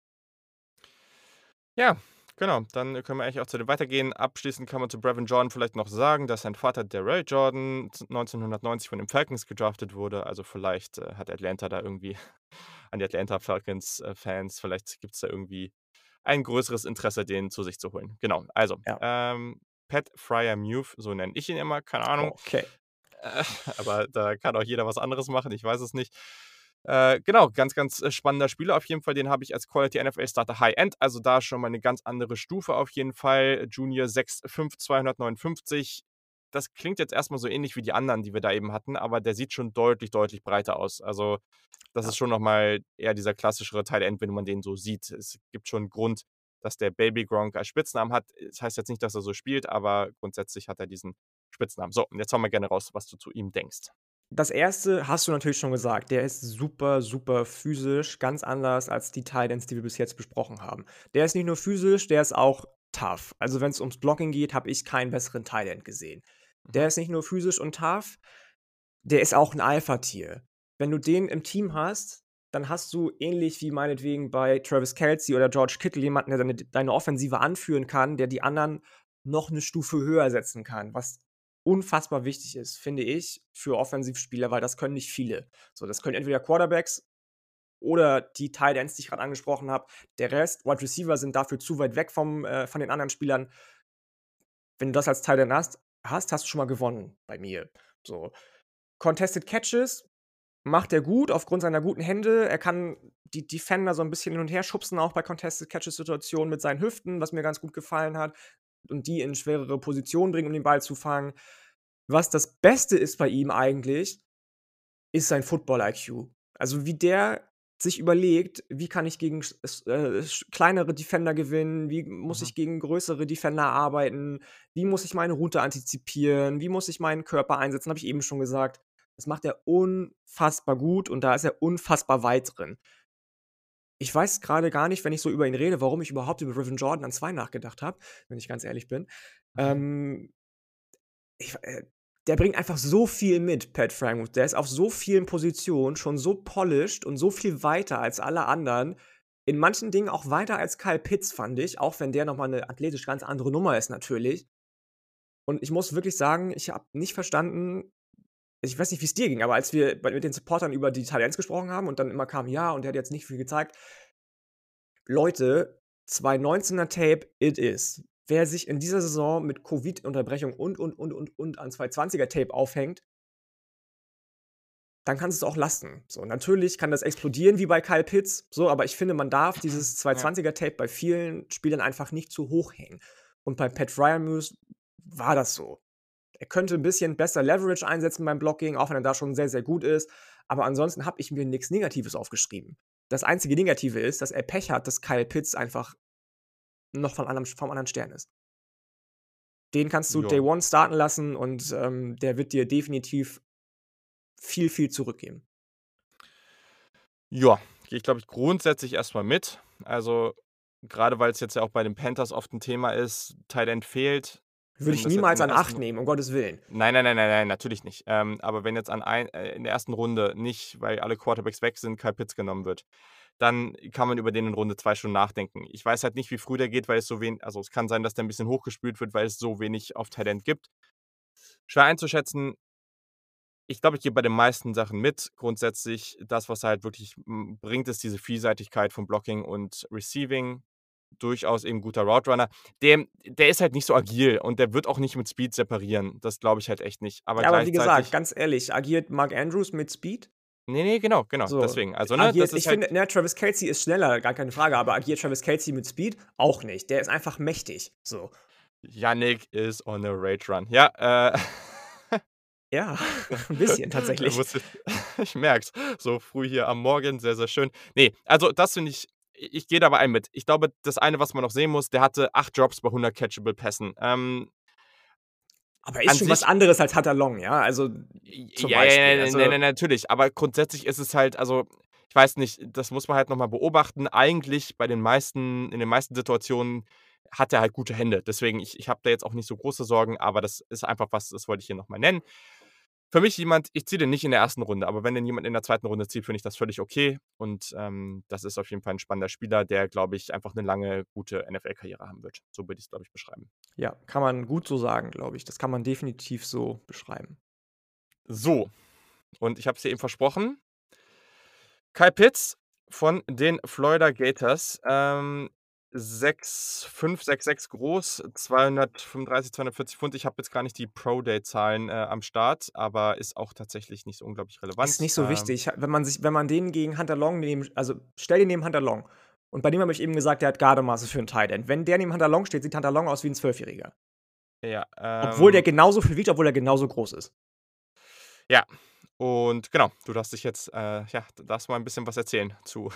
Ja, genau. Dann können wir eigentlich auch zu dem weitergehen. Abschließend kann man zu Brevin Jordan vielleicht noch sagen, dass sein Vater Darrell Jordan z 1990 von den Falcons gedraftet wurde. Also, vielleicht, äh, hat Atlanta da irgendwie an die Atlanta Falcons, äh, Fans vielleicht gibt's da irgendwie ein größeres Interesse, den zu sich zu holen. Genau, also, Ja. ähm, Pat Freiermuth, so nenne ich ihn immer, keine Ahnung. Okay. Äh, aber da kann auch jeder was anderes machen, ich weiß es nicht. Äh, genau, ganz, ganz, äh, spannender Spieler auf jeden Fall. Den habe ich als Quality NFL Starter High End, also da schon mal 'ne ganz andere Stufe auf jeden Fall. Junior 6'5", 259. das klingt jetzt erstmal so ähnlich wie die anderen, die wir da eben hatten, aber der sieht schon deutlich, deutlich breiter aus. Also, das Ja. ist schon noch mal eher dieser klassischere Tight End, wenn man den so sieht. Es gibt schon 'n Grund, dass der Baby Gronk als Spitznamen hat. Das heißt jetzt nicht, dass er so spielt, aber grundsätzlich hat er diesen Spitznamen. So, und jetzt hau mal gerne raus, was du zu ihm denkst. Das 1. hast du natürlich schon gesagt. Der ist super, super physisch, ganz anders als die Tight Ends, die wir bis jetzt besprochen haben. Der ist nicht nur physisch, der ist auch tough. Also, wenn's ums Blocking geht, habe ich keinen besseren Tight End gesehen. Der Mhm. ist nicht nur physisch und tough, der ist auch 'n Alpha-Tier. Wenn du den im Team hast, dann hast du ähnlich wie meinetwegen bei Travis Kelce oder George Kittle jemanden, der deine deine Offensive anführen kann, der die anderen noch 'ne Stufe höher setzen kann, was unfassbar wichtig ist, finde ich, für Offensivspieler, weil das können nicht viele. So, das können entweder Quarterbacks oder die Tight Ends, die ich grad angesprochen habe. Der Rest, Wide Receiver, sind dafür zu weit weg vom äh, von den anderen Spielern. Wenn du das als Tight End hast hast, hast du schon mal gewonnen bei mir. So. Contested Catches macht er gut aufgrund seiner guten Hände. Er kann die Defender so 'n bisschen hin und her schubsen, auch bei Contested Catches-Situationen mit seinen Hüften, was mir ganz gut gefallen hat und die in schwerere Positionen bringen, um den Ball zu fangen. Was das Beste ist bei ihm eigentlich, ist sein Football-IQ. Also, wie der sich überlegt: „Wie kann ich gegen äh, kleinere Defender gewinnen? Wie muss Mhm. ich gegen größere Defender arbeiten? Wie muss ich meine Route antizipieren? Wie muss ich meinen Körper einsetzen?“ Habe ich eben schon gesagt. Das macht er unfassbar gut und da ist er unfassbar weit drin. Ich weiß grade gar nicht, wenn ich so über ihn rede, warum ich überhaupt über Brevin Jordan an 2 nachgedacht habe, wenn ich ganz ehrlich bin. Mhm. Ähm ich äh, der bringt einfach so viel mit, Pat Freiermuth. Der ist auf so vielen Positionen schon so polished und so viel weiter als alle anderen. In manchen Dingen auch weiter als Kyle Pitts, fand ich, auch wenn der noch mal 'ne athletisch ganz andere Nummer ist natürlich. Und ich muss wirklich sagen, ich habe nicht verstanden ich weiß nicht, wie's dir ging, aber als wir mit den Supportern über die Ends gesprochen haben und dann immer kam: „Ja, und der hat jetzt nicht viel gezeigt.“ Leute, 2019er Tape, it is. Wer sich in dieser Saison mit Covid-Unterbrechung und, und, und, und, und an 2020er Tape aufhängt dann kannst du's auch lassen. So, natürlich kann das explodieren wie bei Kyle Pitts, so, aber ich finde, man darf dieses Ja. 2020er Tape bei vielen Spielern einfach nicht zu hoch hängen. Und bei Pat Freiermuth war das so. Er könnte 'n bisschen besser Leverage einsetzen beim Blocking, auch wenn er da schon sehr, sehr gut ist. Aber ansonsten habe ich mir nix Negatives aufgeschrieben. Das einzige Negative ist, dass er Pech hat, dass Kyle Pitts einfach noch von anderem vom anderen Stern ist. Den kannst du Day Ja. One starten lassen und, ähm, der wird dir definitiv viel, viel zurückgeben. Ja, gehe ich, glaube ich, grundsätzlich erst mal mit. Also, grade weil's jetzt ja auch bei den Panthers oft 'n Thema ist, End fehlt. Würde ich niemals an 8 ersten nehmen, um Gottes Willen. Nein, nein, nein, nein, nein, natürlich nicht. Ähm, aber wenn jetzt an ein äh, in der 1. Runde nicht, weil alle Quarterbacks weg sind, Kyle Pitts genommen wird, dann kann man über den in Runde 2 schon nachdenken. Ich weiß halt nicht, wie früh der geht, weil es so wen also, es kann sein, dass der 'n bisschen hochgespült wird, weil es so wenig auf End gibt. Schwer einzuschätzen. Ich glaube, ich gehe bei den meisten Sachen mit. Grundsätzlich das, was er halt wirklich, bringt, ist diese Vielseitigkeit von Blocking und Receiving. Durchaus eben guter Route Runner. Dem der ist halt nicht so agil und der wird auch nicht mit Speed separieren. Das glaube ich halt echt nicht. Aber Ja, aber wie gesagt, ganz ehrlich, agiert Mark Andrews mit Speed? Ne, ne, genau, genau, So, deswegen. Also, ne, agiert ich halt finde, ne, Travis Kelce ist schneller, gar keine Frage, aber agiert Travis Kelce mit Speed? Auch nicht. Der ist einfach mächtig, so. Yannick is on a rage run. Ja, äh Ja, 'n bisschen tatsächlich. ich merke es. So früh hier am Morgen, sehr, sehr schön. Ne, also, das finde ich ich gehe da bei einem mit. Ich glaube, das eine, was man noch sehen muss, der hatte 8 Drops bei 100 catchable Pässen. Ähm Aber ist schon was sich anderes als Hunter Long, ja? Also, zum Ja, Beispiel, ja, ja, also ne, ne, natürlich. Aber grundsätzlich ist es halt also, ich weiß nicht, das muss man halt noch mal beobachten. Eigentlich bei den meisten in den meisten Situationen hat er halt gute Hände. Deswegen, ich ich habe da jetzt auch nicht so große Sorgen, aber das ist einfach was, das wollte ich hier noch mal nennen. Für mich jemand ich ziehe den nicht in der 1. Runde, aber wenn den jemand in der 2. Runde zieht, finde ich das völlig okay. Und, ähm, das ist auf jeden Fall 'n spannender Spieler, der, glaube ich, einfach 'ne lange, gute NFL-Karriere haben wird. So würde ich's, glaube ich, beschreiben. Ja, kann man gut so sagen, glaube ich. Das kann man definitiv so beschreiben. So, und ich habe es dir eben versprochen. Kyle Pitts von den Florida Gators, ähm, 6'5", 6'6" groß, 235, 240 Pfund. Ich habe jetzt gar nicht die Pro-Day-Zahlen, äh, am Start, aber ist auch tatsächlich nicht so unglaublich relevant. Ist nicht so Ähm wichtig. Wenn man sich wenn man den gegen Hunter Long neben also, stell den neben Hunter Long. Und bei dem habe ich eben gesagt, der hat Gardemaße für 'n Tight End. Wenn der neben Hunter Long steht, sieht Hunter Long aus wie 'n Zwölfjähriger. Ja, Obwohl der ähm genauso viel wiegt, obwohl er genauso groß ist. Ja, und genau, du darfst dich jetzt, äh ja, darfst mal 'n bisschen was erzählen zu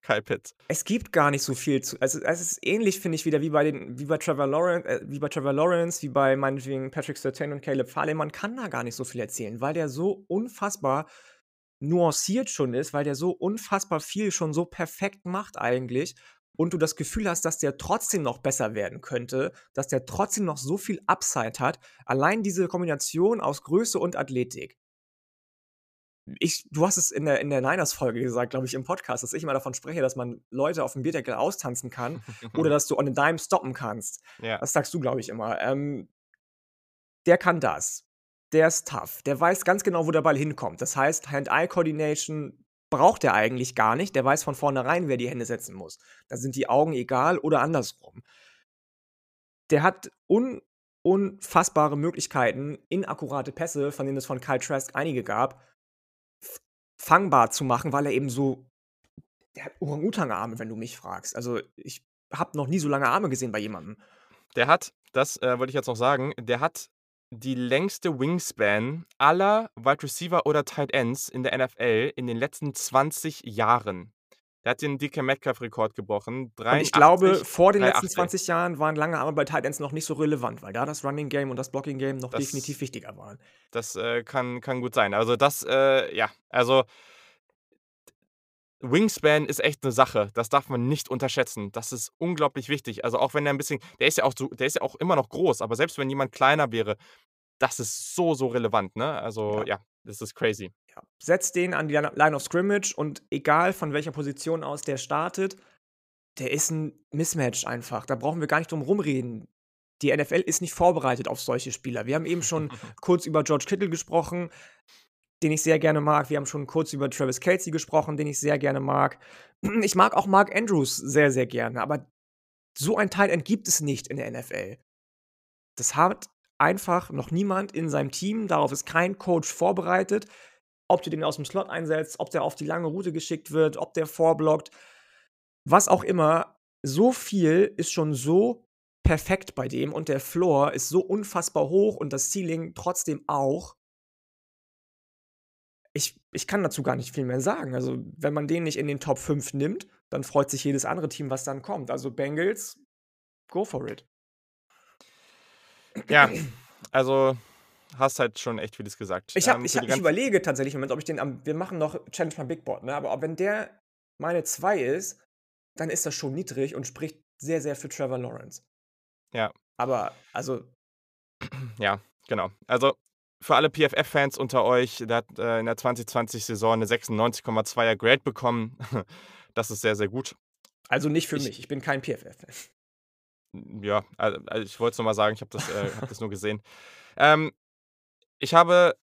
Kyle Pitts. Es gibt gar nicht so viel zu also, es ist ähnlich, finde ich, wieder wie bei den wie bei Trevor Lawren äh, wie bei Trevor Lawrence, wie bei meinetwegen Patrick Surtain und Caleb Farley. Man kann da gar nicht so viel erzählen, weil der so unfassbar nuanciert schon ist, weil der so unfassbar viel schon so perfekt macht eigentlich und du das Gefühl hast, dass der trotzdem noch besser werden könnte, dass der trotzdem noch so viel Upside hat. Allein diese Kombination aus Größe und Athletik. Ich du hast es in der in der Niners-Folge gesagt, glaube ich, im Podcast, dass ich immer davon spreche, dass man Leute aufm Bierdeckel austanzen kann oder dass du on a dime stoppen kannst. Ja. Das sagst du, glaube ich, immer. Ähm der kann das. Der ist tough. Der weiß ganz genau, wo der Ball hinkommt. Das heißt, Hand-Eye-Coordination braucht er eigentlich gar nicht. Der weiß von vornherein, wer die Hände setzen muss. Da sind die Augen egal oder andersrum. Der hat un unfassbare Möglichkeiten, inakkurate Pässe, von denen es von Kyle Trask einige gab, fangbar zu machen, weil er eben so der hat Orang-Utan-Arme, wenn du mich fragst. Also, ich habe noch nie so lange Arme gesehen bei jemandem. Der hat das, äh, wollte ich jetzt noch sagen, der hat die längste Wingspan aller Wide Receiver oder Tight Ends in der NFL in den letzten 20 Jahren. Der hat den DK Metcalf-Rekord gebrochen, Und ich glaube, 83, vor den letzten 380. 20 Jahren waren lange Arme bei Tight Ends noch nicht so relevant, weil da das Running Game und das Blocking Game noch Das definitiv wichtiger waren. Das, äh, kann kann gut sein. Also, das, äh ja, also Wingspan ist echt 'ne Sache. Das darf man nicht unterschätzen. Das ist unglaublich wichtig. Also, auch wenn er 'n bisschen der ist ja auch so der ist ja auch immer noch groß, aber selbst wenn jemand kleiner wäre, das ist so, so relevant, ne? Also, Ja. ja, das ist crazy. Ja. Setz den an die Line of Scrimmage und egal von welcher Position aus der startet, der ist 'n Mismatch einfach. Da brauchen wir gar nicht drum rumreden. Die NFL ist nicht vorbereitet auf solche Spieler. Wir haben eben schon kurz über George Kittle gesprochen, den ich sehr gerne mag. Wir haben schon kurz über Travis Kelce gesprochen, den ich sehr gerne mag. Ich mag auch Mark Andrews sehr, sehr gerne, aber so ein Tight End gibt es nicht in der NFL. Das hat einfach noch niemand in seinem Team. Darauf ist kein Coach vorbereitet. Ob du den aus'm Slot einsetzt, ob der auf die lange Route geschickt wird, ob der vorblockt, was auch immer. So viel ist schon so perfekt bei dem und der Floor ist so unfassbar hoch und das Ceiling trotzdem auch. Ich ich kann dazu gar nicht viel mehr sagen. Also, wenn man den nicht in den Top 5 nimmt, dann freut sich jedes andere Team, was dann kommt. Also, Bengals, go for it. Ja, also, hast halt schon echt vieles gesagt. Ich habe Ähm, ich die ich überlege tatsächlich Moment, ob ich den am wir machen noch Challenge my Big Board, ne? Aber wenn der meine 2 ist, dann ist das schon niedrig und spricht sehr, sehr für Trevor Lawrence. Ja. Aber, also Ja, genau. Also, für alle PFF-Fans unter euch, der hat, äh, in der 2020-Saison 'ne 96,2er Grade bekommen. Das ist sehr, sehr gut. Also, nicht für Ich mich. Ich bin kein PFF-Fan. Ja, al also, ich wollte es nur mal sagen, ich habe das äh, habe das nur gesehen. Ähm, ich habe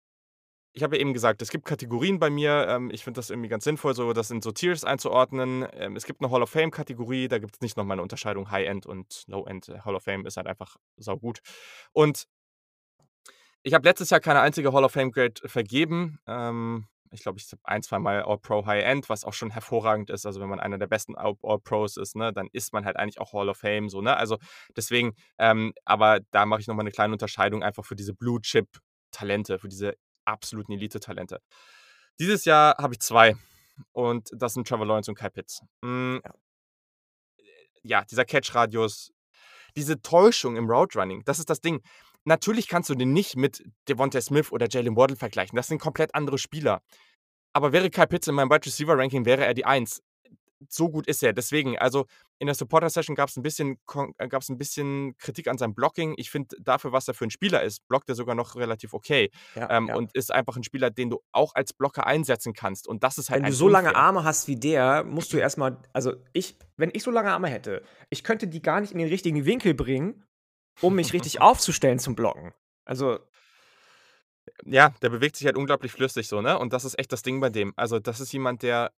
ich habe eben gesagt, es gibt Kategorien bei mir. Ähm, ich finde das irgendwie ganz sinnvoll, so das in so Tiers einzuordnen. Ähm, es gibt 'ne Hall of Fame-Kategorie, da gibt's nicht noch mal 'ne Unterscheidung High-End und Low-End. Hall of Fame ist halt einfach saugut. Und ich habe letztes Jahr keine einzige Hall of Fame-Grade vergeben. Ähm, ich glaube, ich habe ein, zweimal All-Pro High-End, was auch schon hervorragend ist. Also, wenn man einer der besten All All-Pros ist, ne, dann ist man halt eigentlich auch Hall of Fame so, ne? Also, deswegen ähm, aber da mache ich noch mal 'ne kleine Unterscheidung einfach für diese Blue-Chip-Talente, für diese absoluten Elite-Talente. Dieses Jahr habe ich 2 und das sind Trevor Lawrence und Kyle Pitts. Hm Ja. dieser Catch-Radius, diese Täuschung im Route Running, das ist das Ding. Natürlich kannst du den nicht mit Devonta Smith oder Jalen Waddle vergleichen. Das sind komplett andere Spieler. Aber wäre Kyle Pitts in meinem Wide Receiver Ranking, wäre er die 1. So gut ist er. Deswegen, also, in der Supporter-Session gab's 'n bisschen Kon äh, gab's 'n bisschen Kritik an seinem Blocking. Ich finde, dafür, was er für 'n Spieler ist, blockt er sogar noch relativ okay. Ja, Ähm, ja. und ist einfach 'n Spieler, den du auch als Blocker einsetzen kannst. Und das ist halt Wenn du so lange unfair. Arme hast wie der, musst du erst mal also, ich wenn ich so lange Arme hätte, ich könnte die gar nicht in den richtigen Winkel bringen, um mich richtig aufzustellen zum Blocken. Also Ja, der bewegt sich halt unglaublich flüssig so, ne? Und das ist echt das Ding bei dem. Also, das ist jemand, der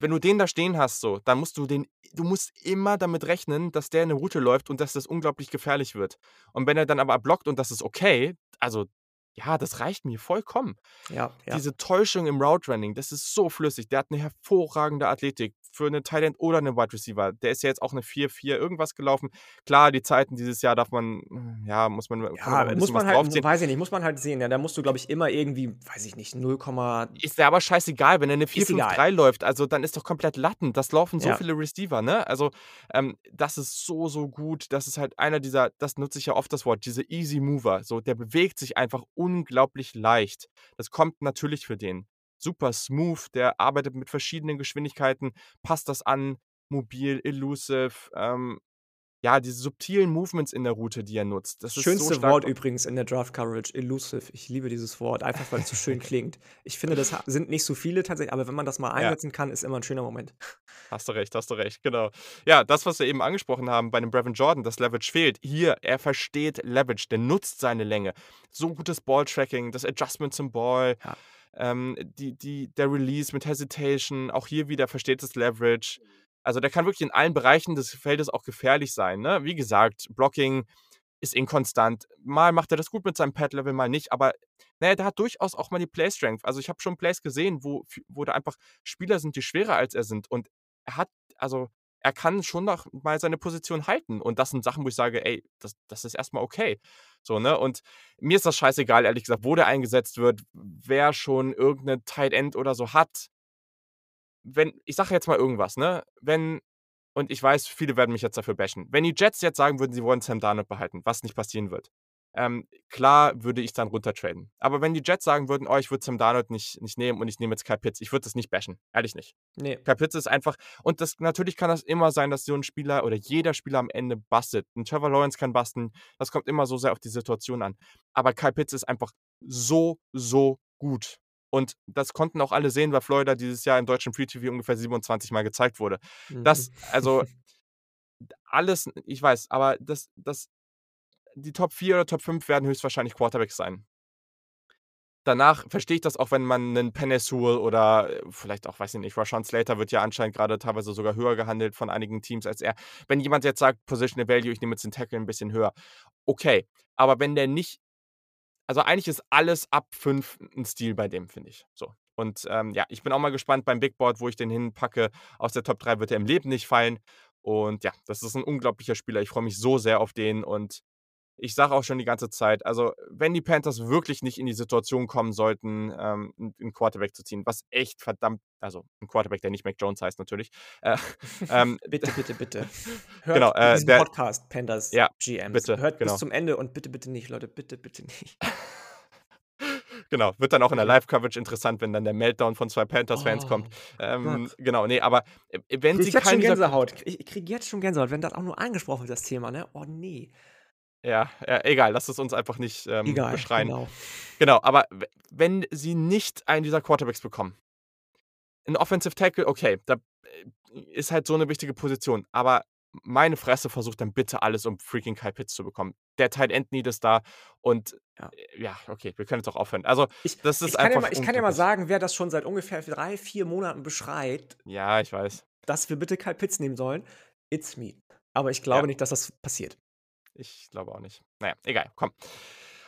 wenn du den da stehen hast so, dann musst du den du musst immer damit rechnen, dass der 'ne Route läuft und dass das unglaublich gefährlich wird. Und wenn er dann aber blockt und das ist okay, also, ja, das reicht mir vollkommen. Ja, ja. Diese Täuschung im Route Running, das ist so flüssig. Der hat 'ne hervorragende Athletik, für eine Tight End oder eine Wide Receiver. Der ist ja jetzt auch eine 4-4 irgendwas gelaufen. Klar, die Zeiten dieses Jahr darf man, ja, muss man, ja, man muss man halt, draufziehen. weiß ich nicht, muss man halt sehen. Ja, da musst du, glaube ich, immer irgendwie, weiß ich nicht, 0, ist ja aber scheißegal, wenn er eine 4-5-3 läuft, also dann ist doch komplett Latten. Das laufen so ja. viele Receiver, ne? Also, ähm, das ist so, so gut. Das ist halt einer dieser, das nutze ich ja oft das Wort, diese Easy Mover. So, der bewegt sich einfach unglaublich leicht. Das kommt natürlich für den. Super smooth, der arbeitet mit verschiedenen Geschwindigkeiten, passt das an, mobil, elusive, ähm, ja, diese subtilen Movements in der Route, die er nutzt. Das Schönste so Wort übrigens in der Draft Coverage, elusive. Ich liebe dieses Wort, einfach weil es so schön klingt. Ich finde, das sind nicht so viele tatsächlich, aber wenn man das mal einsetzen ja. kann, ist immer ein schöner Moment. Hast du recht, hast du recht, genau. Ja, das, was wir eben angesprochen haben bei dem Brevin Jordan, das Leverage fehlt. Hier, er versteht Leverage, der nutzt seine Länge. So gutes Balltracking, das Adjustment zum Ball. Ja. Ähm, die, die, der Release mit Hesitation, auch hier wieder versteht das Leverage. Also der kann wirklich in allen Bereichen des Feldes auch gefährlich sein. Ne? Wie gesagt, Blocking ist inkonstant. Mal macht er das gut mit seinem Pad-Level, mal nicht. Aber naja, der hat durchaus auch mal die Play-Strength. Also ich habe schon Plays gesehen, wo, wo da einfach Spieler sind, die schwerer als er sind. Und er hat, also er kann schon noch mal seine Position halten. Und das sind Sachen, wo ich sage, ey, das, das ist erstmal okay. So, ne? Und mir ist das scheißegal, ehrlich gesagt, wo der eingesetzt wird, wer schon irgendeine Tight End oder so hat wenn, ich sage jetzt mal irgendwas, ne? Wenn, und ich weiß, viele werden mich jetzt dafür bashen, wenn die Jets jetzt sagen würden, sie wollen Sam Darnold behalten, was nicht passieren wird, ähm, klar würde ich dann runtertraden. Aber wenn die Jets sagen würden, oh, ich würde Sam Darnold nicht, nicht nehmen und ich nehme jetzt Kyle Pitts, ich würde das nicht bashen. Ehrlich nicht. Nee. Kyle Pitts ist einfach, und das, natürlich kann das immer sein, dass so ein Spieler oder jeder Spieler am Ende bastet. Ein Trevor Lawrence kann basten, das kommt immer so sehr auf die Situation an. Aber Kyle Pitts ist einfach so, so gut. Und das konnten auch alle sehen, weil Florida dieses Jahr im deutschen Free TV ungefähr 27 Mal gezeigt wurde. Das, mhm. also, alles, ich weiß, aber das, das, die Top 4 oder Top 5 werden höchstwahrscheinlich Quarterbacks sein. Danach verstehe ich das auch, wenn man einen Penesul oder äh, vielleicht auch, weiß ich nicht, Rashawn Slater wird ja anscheinend gerade teilweise sogar höher gehandelt von einigen Teams als er. Wenn jemand jetzt sagt, Positional Value, ich nehme jetzt den Tackle ein bisschen höher, okay. Aber wenn der nicht also eigentlich ist alles ab 5 ein Stil bei dem, finde ich. So. Und ähm, ja, ich bin auch mal gespannt beim Big Board, wo ich den hinpacke. Aus der Top 3 wird er im Leben nicht fallen. Und ja, das ist ein unglaublicher Spieler. Ich freue mich so sehr auf den und ich sage auch schon die ganze Zeit, also wenn die Panthers wirklich nicht in die Situation kommen sollten, ähm, einen Quarterback zu ziehen, was echt verdammt, also ein Quarterback, der nicht Mac Jones heißt natürlich. Äh, ähm, bitte, bitte, bitte. Hört genau, äh, diesen der, Podcast, Panthers ja, GMs. Bitte, Hört genau. bis zum Ende und bitte, bitte nicht, Leute, bitte, bitte nicht. genau, wird dann auch in der Live-Coverage interessant, wenn dann der Meltdown von zwei Panthers-Fans oh, kommt. Ähm, genau, nee, aber äh, wenn ich sie jetzt schon Gänsehaut. Ich kriege jetzt schon Gänsehaut, wenn das auch nur angesprochen wird, das Thema, ne? Oh nee. Ja, ja, egal, lass es uns einfach nicht ähm, egal, beschreien. Genau. genau, aber wenn sie nicht einen dieser Quarterbacks bekommen, ein Offensive Tackle, okay, da äh, ist halt so eine wichtige Position, aber meine Fresse versucht dann bitte alles, um freaking Kyle Pitts zu bekommen. Der Tight End Need ist da und ja. Äh, ja, okay, wir können jetzt auch aufhören. Also, ich, das ist ich einfach. Ja mal, ich kann ja mal sagen, wer das schon seit ungefähr drei, vier Monaten beschreit. Ja, ich weiß. Dass wir bitte Kyle Pitts nehmen sollen. It's me. Aber ich glaube ja. nicht, dass das passiert. Ich glaube auch nicht. Naja, egal, komm.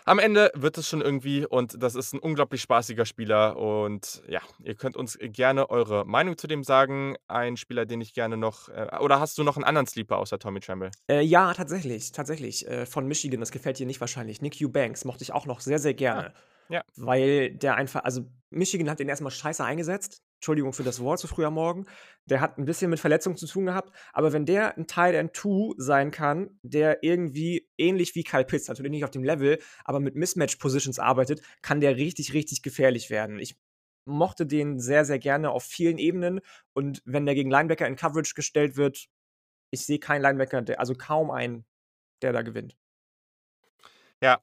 Am Ende wird es schon irgendwie und das ist ein unglaublich spaßiger Spieler und ja, ihr könnt uns gerne eure Meinung zu dem sagen. Ein Spieler, den ich gerne noch, äh, oder hast du noch einen anderen Sleeper außer Tommy Tremble? Äh, ja, tatsächlich, tatsächlich. Äh, von Michigan, das gefällt dir nicht wahrscheinlich. Nick Eubanks mochte ich auch noch sehr, sehr gerne. Ja. ja. Weil der einfach, also Michigan hat den erstmal scheiße eingesetzt. Entschuldigung für das Wort so früh am Morgen. Der hat ein bisschen mit Verletzungen zu tun gehabt. Aber wenn der ein Tight End 2 sein kann, der irgendwie ähnlich wie Kyle Pitts, natürlich nicht auf dem Level, aber mit Mismatch-Positions arbeitet, kann der richtig, richtig gefährlich werden. Ich mochte den sehr, sehr gerne auf vielen Ebenen. Und wenn der gegen Linebacker in Coverage gestellt wird, ich sehe keinen Linebacker, also kaum einen, der da gewinnt. Ja.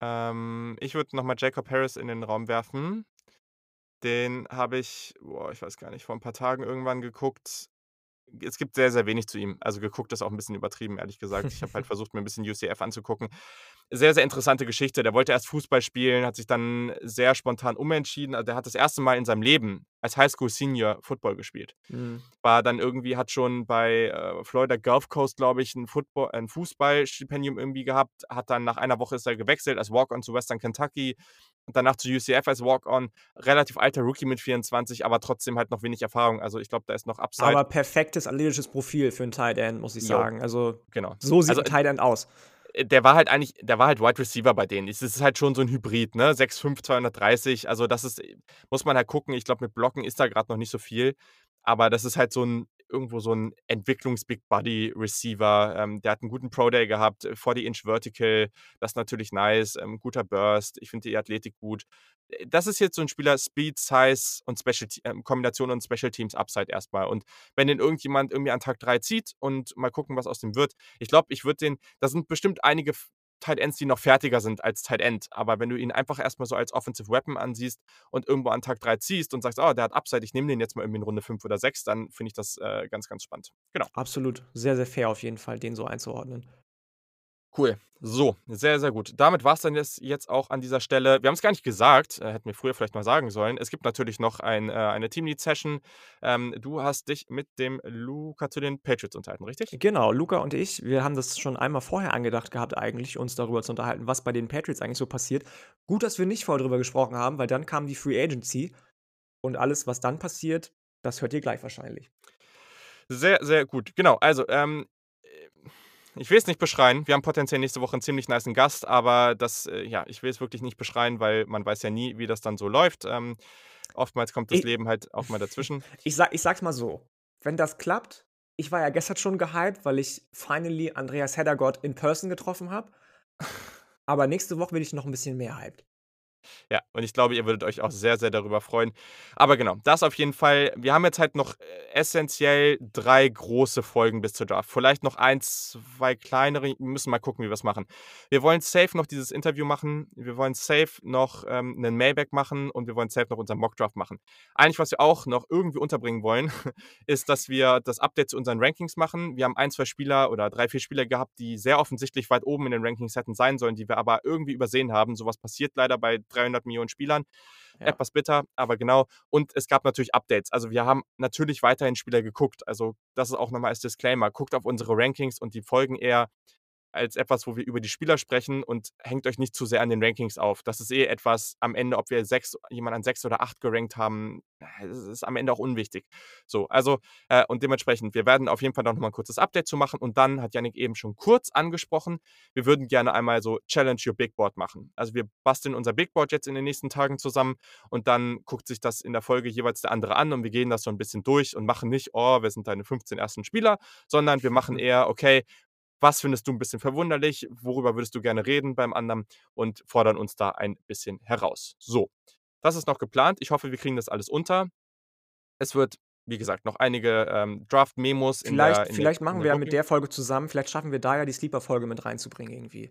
Ähm, ich würde nochmal Jacob Harris in den Raum werfen. Den habe ich, boah, ich weiß gar nicht, vor ein paar Tagen irgendwann geguckt. Es gibt sehr, sehr wenig zu ihm. Also geguckt ist auch ein bisschen übertrieben, ehrlich gesagt. Ich habe halt versucht, mir ein bisschen UCF anzugucken. Sehr, sehr interessante Geschichte. Der wollte erst Fußball spielen, hat sich dann sehr spontan umentschieden. Also der hat das erste Mal in seinem Leben als Highschool Senior Football gespielt. Mhm. War dann irgendwie, hat schon bei äh, Florida Gulf Coast, glaube ich, ein, Football, ein Fußballstipendium irgendwie gehabt, hat dann nach einer Woche ist er gewechselt als Walk-On zu Western Kentucky und danach zu UCF als Walk-On. Relativ alter Rookie mit 24, aber trotzdem halt noch wenig Erfahrung. Also ich glaube, da ist noch Upside. Aber perfektes athletisches Profil für einen Tight End, muss ich Jo. sagen. Also genau. so sieht Also, ein Tight End aus. äh, der war halt eigentlich, der war halt Wide Receiver bei denen. Es ist halt schon so ein Hybrid, ne? 6'5, 230. Also, das ist, muss man halt gucken. Ich glaube, mit Blocken ist da gerade noch nicht so viel. Aber das ist halt so ein, irgendwo so ein Entwicklungs-Big Body Receiver. Ähm, der hat einen guten Pro Day gehabt, 40-Inch Vertical. Das ist natürlich nice. Ähm, guter Burst. Ich finde die Athletik gut. Äh, Das ist jetzt so ein Spieler Speed, Size und Special ähm, Kombination und Special Teams Upside erstmal. Und wenn den irgendjemand irgendwie an Tag 3 zieht und mal gucken, was aus dem wird. Ich glaube, ich würde den, da sind bestimmt einige Tight Ends, die noch fertiger sind als Tight End. Aber wenn du ihn einfach erstmal so als Offensive Weapon ansiehst und irgendwo an Tag 3 ziehst und sagst, oh, der hat Upside, ich nehme den jetzt mal irgendwie in Runde 5 oder 6, dann finde ich das äh, ganz, ganz spannend. Genau. Absolut. Sehr, sehr fair auf jeden Fall, den so einzuordnen. Cool. So, sehr, sehr gut. Damit war es dann jetzt, jetzt auch an dieser Stelle. Wir haben es gar nicht gesagt, äh, hätten wir früher vielleicht mal sagen sollen. Es gibt natürlich noch ein, äh, eine Teamlead-Session. Ähm, du hast dich mit dem Luca zu den Patriots unterhalten, richtig? Genau, Luca und ich, wir haben das schon einmal vorher angedacht gehabt, eigentlich, uns darüber zu unterhalten, was bei den Patriots eigentlich so passiert. Gut, dass wir nicht vorher drüber gesprochen haben, weil dann kam die Free Agency und alles, was dann passiert, das hört ihr gleich wahrscheinlich. Sehr, sehr gut. Genau, also, ähm, äh, ich will es nicht beschreien. Wir haben potenziell nächste Woche einen ziemlich niceen Gast, aber das, äh, ja, ich will es wirklich nicht beschreien, weil man weiß ja nie, wie das dann so läuft. Ähm, oftmals kommt das Ich- Leben halt auch mal dazwischen. Ich, sag, ich sag's mal so, wenn das klappt, ich war ja gestern schon gehypt, weil ich finally Andreas Heddergott in person getroffen habe. Aber nächste Woche bin ich noch ein bisschen mehr hyped. Ja, und ich glaube, ihr würdet euch auch sehr, sehr darüber freuen. Aber genau, das auf jeden Fall. Wir haben jetzt halt noch äh, essentiell drei große Folgen bis zur Draft. Vielleicht noch eins, zwei kleinere. Wir müssen mal gucken, wie wir es machen. Wir wollen safe noch dieses Interview machen. Wir wollen safe noch ähm, einen Mailback machen und wir wollen safe noch unseren Mockdraft machen. Eigentlich, was wir auch noch irgendwie unterbringen wollen, ist, dass wir das Update zu unseren Rankings machen. Wir haben ein, zwei Spieler oder drei, vier Spieler gehabt, die sehr offensichtlich weit oben in den Rankings hätten sein sollen, die wir aber irgendwie übersehen haben. Sowas passiert leider bei 300 Millionen Spielern. Ja. Etwas bitter, aber genau. Und es gab natürlich Updates. Also wir haben natürlich weiterhin Spieler geguckt. Also das ist auch nochmal als Disclaimer. Guckt auf unsere Rankings und die Folgen eher als etwas, wo wir über die Spieler sprechen und hängt euch nicht zu sehr an den Rankings auf. Das ist eh etwas am Ende, ob wir sechs, jemand an sechs oder acht gerankt haben, das ist am Ende auch unwichtig. So, also, äh, und dementsprechend, wir werden auf jeden Fall noch mal ein kurzes Update zu machen und dann hat Yannick eben schon kurz angesprochen, wir würden gerne einmal so Challenge Your Big Board machen. Also wir basteln unser Big Board jetzt in den nächsten Tagen zusammen und dann guckt sich das in der Folge jeweils der andere an und wir gehen das so ein bisschen durch und machen nicht, oh, wir sind deine 15 ersten Spieler, sondern wir machen eher, okay, was findest du ein bisschen verwunderlich, worüber würdest du gerne reden beim anderen und fordern uns da ein bisschen heraus. So, das ist noch geplant. Ich hoffe, wir kriegen das alles unter. Es wird, wie gesagt, noch einige ähm, Draft-Memos in der Vielleicht, in vielleicht der, machen in wir ja der mit der Folge zusammen, vielleicht schaffen wir da ja die Sleeper-Folge mit reinzubringen irgendwie.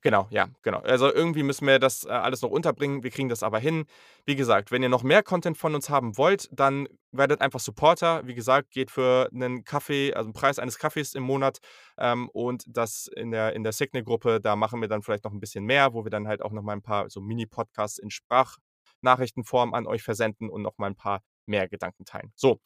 Genau, ja, genau. Also irgendwie müssen wir das äh, alles noch unterbringen. Wir kriegen das aber hin. Wie gesagt, wenn ihr noch mehr Content von uns haben wollt, dann werdet einfach Supporter. Wie gesagt, geht für einen Kaffee, also einen Preis eines Kaffees im Monat. Ähm, und das in der, in der Signal-Gruppe, da machen wir dann vielleicht noch ein bisschen mehr, wo wir dann halt auch noch mal ein paar so Mini-Podcasts in Sprachnachrichtenform an euch versenden und noch mal ein paar mehr Gedanken teilen. So,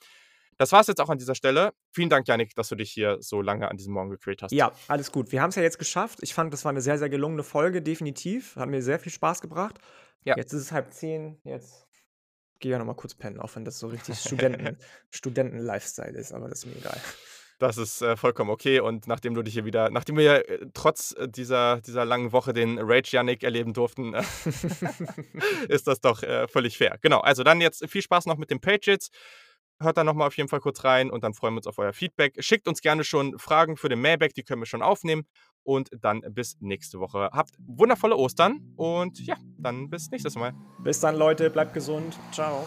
das war es jetzt auch an dieser Stelle. Vielen Dank, Janik, dass du dich hier so lange an diesem Morgen gecreated hast. Ja, alles gut. Wir haben es ja jetzt geschafft. Ich fand, das war eine sehr, sehr gelungene Folge, definitiv. Hat mir sehr viel Spaß gebracht. Ja. Jetzt ist es halb zehn. Jetzt gehe ich ja nochmal kurz pennen, auch wenn das so richtig Studenten, Studenten-Lifestyle ist, aber das ist mir egal. Das ist äh, vollkommen okay. Und nachdem du dich hier wieder, nachdem wir äh, trotz äh, dieser, dieser langen Woche den Rage Yannick erleben durften, äh, ist das doch äh, völlig fair. Genau, also dann jetzt viel Spaß noch mit den Patriots. Hört da nochmal auf jeden Fall kurz rein und dann freuen wir uns auf euer Feedback. Schickt uns gerne schon Fragen für den Mailback, die können wir schon aufnehmen. Und dann bis nächste Woche. Habt wundervolle Ostern und ja, dann bis nächstes Mal. Bis dann, Leute. Bleibt gesund. Ciao.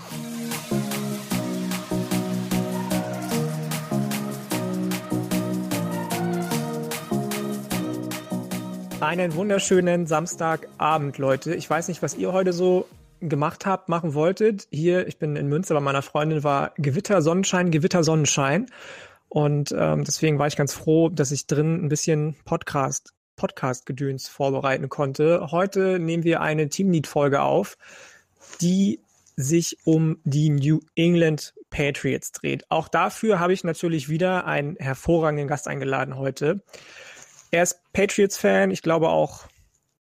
Einen wunderschönen Samstagabend, Leute. Ich weiß nicht, was ihr heute so gemacht habt, machen wolltet. Hier, ich bin in Münster, bei meiner Freundin war Gewitter, Sonnenschein, Gewitter, Sonnenschein. Und ähm, deswegen war ich ganz froh, dass ich drin ein bisschen Podcast, Podcast-Gedöns vorbereiten konnte. Heute nehmen wir eine Teamlead-Folge auf, die sich um die New England Patriots dreht. Auch dafür habe ich natürlich wieder einen hervorragenden Gast eingeladen heute. Er ist Patriots-Fan, ich glaube auch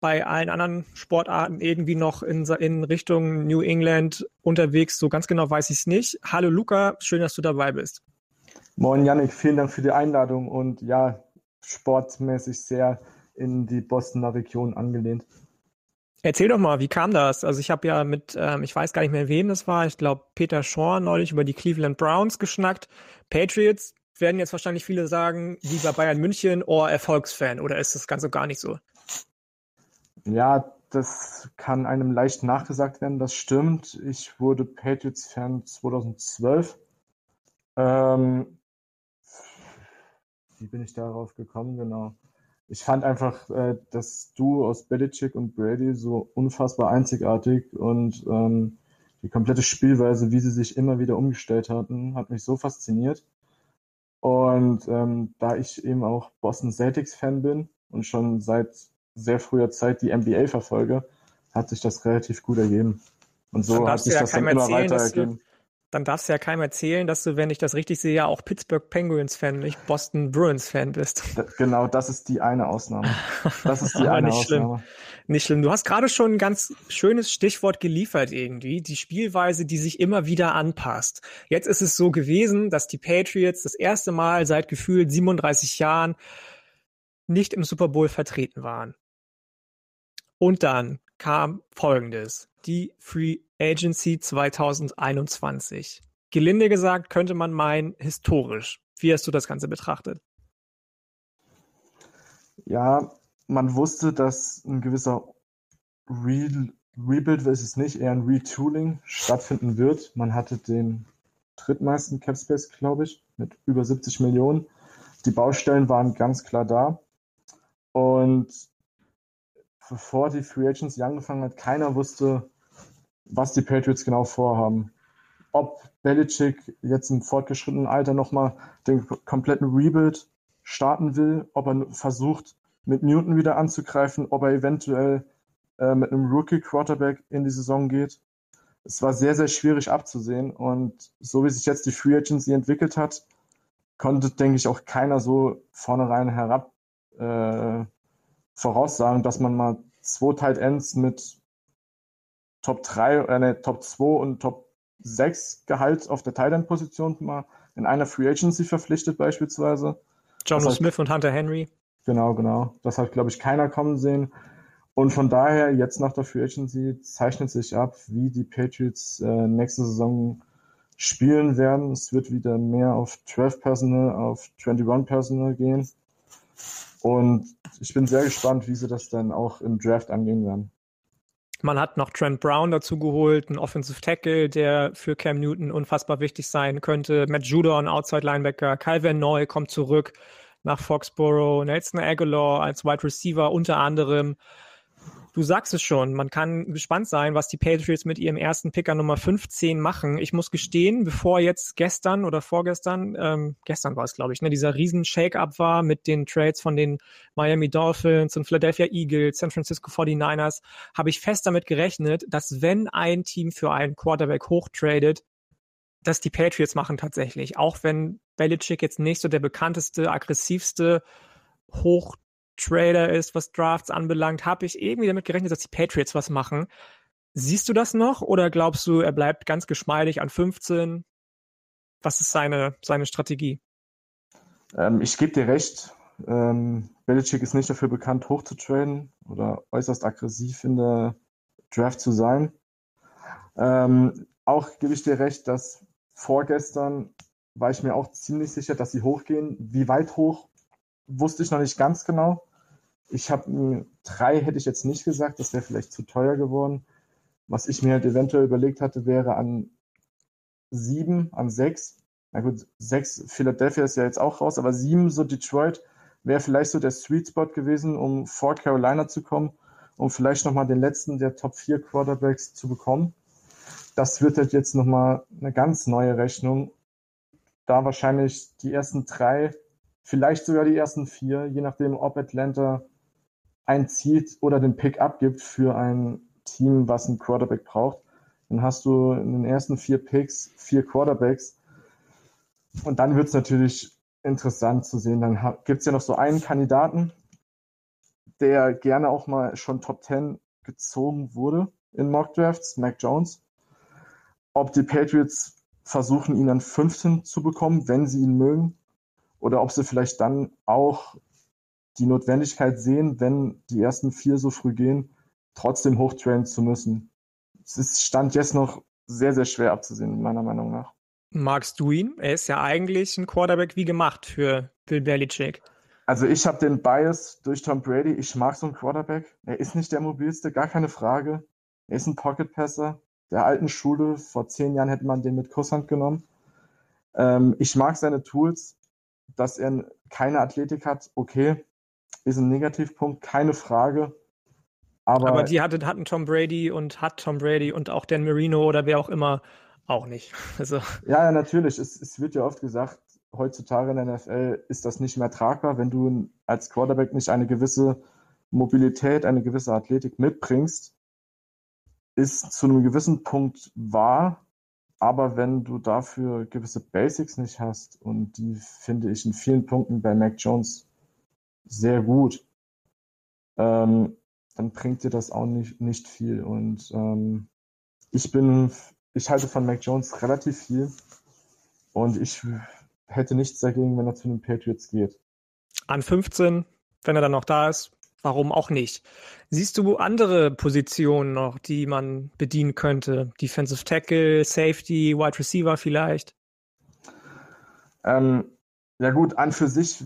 bei allen anderen Sportarten irgendwie noch in, in Richtung New England unterwegs. So ganz genau weiß ich es nicht. Hallo Luca, schön, dass du dabei bist. Moin Yannick, vielen Dank für die Einladung und ja, sportmäßig sehr in die Bostoner Region angelehnt. Erzähl doch mal, wie kam das? Also ich habe ja mit, ähm, ich weiß gar nicht mehr, wem das war, ich glaube Peter Shaw neulich über die Cleveland Browns geschnackt. Patriots werden jetzt wahrscheinlich viele sagen, wie bei Bayern München, oh, Erfolgsfan, oder ist das Ganze gar nicht so? Ja, das kann einem leicht nachgesagt werden, das stimmt. Ich wurde Patriots-Fan 2012. Ähm, wie bin ich darauf gekommen, genau? Ich fand einfach äh, das Duo aus Belichick und Brady so unfassbar einzigartig und ähm, die komplette Spielweise, wie sie sich immer wieder umgestellt hatten, hat mich so fasziniert. Und ähm, da ich eben auch Boston Celtics Fan bin und schon seit sehr früher Zeit die NBA verfolge, hat sich das relativ gut ergeben. Und so hat sich ja das dann immer weiter ergeben dann darfst du ja keinem erzählen, dass du, wenn ich das richtig sehe, auch Pittsburgh Penguins-Fan, nicht Boston Bruins-Fan bist. Genau, das ist die eine Ausnahme. Das ist die eine nicht Ausnahme. Schlimm. Nicht schlimm. Du hast gerade schon ein ganz schönes Stichwort geliefert irgendwie. Die Spielweise, die sich immer wieder anpasst. Jetzt ist es so gewesen, dass die Patriots das erste Mal seit gefühlt 37 Jahren nicht im Super Bowl vertreten waren. Und dann kam Folgendes. Die Free Agency 2021. Gelinde gesagt könnte man meinen, historisch. Wie hast du das Ganze betrachtet? Ja, man wusste, dass ein gewisser Re Rebuild, ist es nicht, eher ein Retooling stattfinden wird. Man hatte den drittmeisten Capspace, glaube ich, mit über 70 Millionen. Die Baustellen waren ganz klar da. Und bevor die Free Agency angefangen hat, keiner wusste, was die Patriots genau vorhaben. Ob Belichick jetzt im fortgeschrittenen Alter nochmal den kompletten Rebuild starten will, ob er versucht, mit Newton wieder anzugreifen, ob er eventuell äh, mit einem Rookie-Quarterback in die Saison geht. Es war sehr, sehr schwierig abzusehen und so wie sich jetzt die Free Agency entwickelt hat, konnte, denke ich, auch keiner so vornherein herab äh, voraussagen, dass man mal zwei Tight Ends mit Top 3, äh, ne, Top 2 und Top 6 Gehalt auf der Tight End Position mal in einer Free Agency verpflichtet beispielsweise. John Smith und Hunter Henry. Genau, genau. Das hat, glaube ich, keiner kommen sehen. Und von daher, jetzt nach der Free Agency zeichnet sich ab, wie die Patriots äh, nächste Saison spielen werden. Es wird wieder mehr auf 12 Personal, auf 21 Personal gehen. Und ich bin sehr gespannt, wie sie das dann auch im Draft angehen werden. Man hat noch Trent Brown dazu geholt, ein Offensive Tackle, der für Cam Newton unfassbar wichtig sein könnte. Matt Judon, Outside Linebacker. Calvin Neu kommt zurück nach Foxborough. Nelson Aguilar als Wide Receiver unter anderem. Du sagst es schon, man kann gespannt sein, was die Patriots mit ihrem ersten Picker Nummer 15 machen. Ich muss gestehen, bevor jetzt gestern oder vorgestern, ähm, gestern war es, glaube ich, ne, dieser riesen Shake-up war mit den Trades von den Miami Dolphins und Philadelphia Eagles, San Francisco 49ers, habe ich fest damit gerechnet, dass wenn ein Team für einen Quarterback hochtradet, dass die Patriots machen tatsächlich. Auch wenn Belichick jetzt nicht so der bekannteste, aggressivste, hoch Trader ist, was Drafts anbelangt, habe ich irgendwie damit gerechnet, dass die Patriots was machen. Siehst du das noch oder glaubst du, er bleibt ganz geschmeidig an 15? Was ist seine, seine Strategie? Ähm, ich gebe dir recht. Ähm, Belichick ist nicht dafür bekannt, hoch zu traden oder äußerst aggressiv in der Draft zu sein. Ähm, auch gebe ich dir recht, dass vorgestern war ich mir auch ziemlich sicher, dass sie hochgehen. Wie weit hoch wusste ich noch nicht ganz genau. Ich habe drei hätte ich jetzt nicht gesagt, das wäre vielleicht zu teuer geworden. Was ich mir halt eventuell überlegt hatte, wäre an sieben, an sechs. Na gut, sechs, Philadelphia ist ja jetzt auch raus, aber sieben, so Detroit, wäre vielleicht so der Sweet Spot gewesen, um vor Carolina zu kommen, um vielleicht nochmal den letzten der Top 4 Quarterbacks zu bekommen. Das wird halt jetzt nochmal eine ganz neue Rechnung. Da wahrscheinlich die ersten drei vielleicht sogar die ersten vier, je nachdem, ob Atlanta einzieht oder den Pick abgibt für ein Team, was einen Quarterback braucht. Dann hast du in den ersten vier Picks vier Quarterbacks. Und dann wird es natürlich interessant zu sehen. Dann gibt es ja noch so einen Kandidaten, der gerne auch mal schon Top 10 gezogen wurde in Mock Drafts, Mac Jones. Ob die Patriots versuchen, ihn an 15 zu bekommen, wenn sie ihn mögen, oder ob sie vielleicht dann auch die Notwendigkeit sehen, wenn die ersten vier so früh gehen, trotzdem hochtrainen zu müssen. Es ist Stand jetzt noch sehr, sehr schwer abzusehen, meiner Meinung nach. Magst du ihn? Er ist ja eigentlich ein Quarterback wie gemacht für Bill Belichick. Also ich habe den Bias durch Tom Brady. Ich mag so einen Quarterback. Er ist nicht der mobilste, gar keine Frage. Er ist ein Pocket-Passer der alten Schule. Vor zehn Jahren hätte man den mit Kusshand genommen. Ähm, ich mag seine Tools. Dass er keine Athletik hat, okay, ist ein Negativpunkt, keine Frage. Aber, Aber die hatte, hatten Tom Brady und hat Tom Brady und auch Dan Marino oder wer auch immer auch nicht. Also. Ja, natürlich. Es, es wird ja oft gesagt, heutzutage in der NFL ist das nicht mehr tragbar, wenn du als Quarterback nicht eine gewisse Mobilität, eine gewisse Athletik mitbringst, ist zu einem gewissen Punkt wahr, aber wenn du dafür gewisse Basics nicht hast, und die finde ich in vielen Punkten bei Mac Jones sehr gut, ähm, dann bringt dir das auch nicht, nicht viel. Und ähm, ich bin, ich halte von Mac Jones relativ viel und ich hätte nichts dagegen, wenn er zu den Patriots geht. An 15, wenn er dann noch da ist, warum auch nicht? Siehst du andere Positionen noch, die man bedienen könnte? Defensive Tackle, Safety, Wide Receiver vielleicht? Ähm, ja gut, an für sich,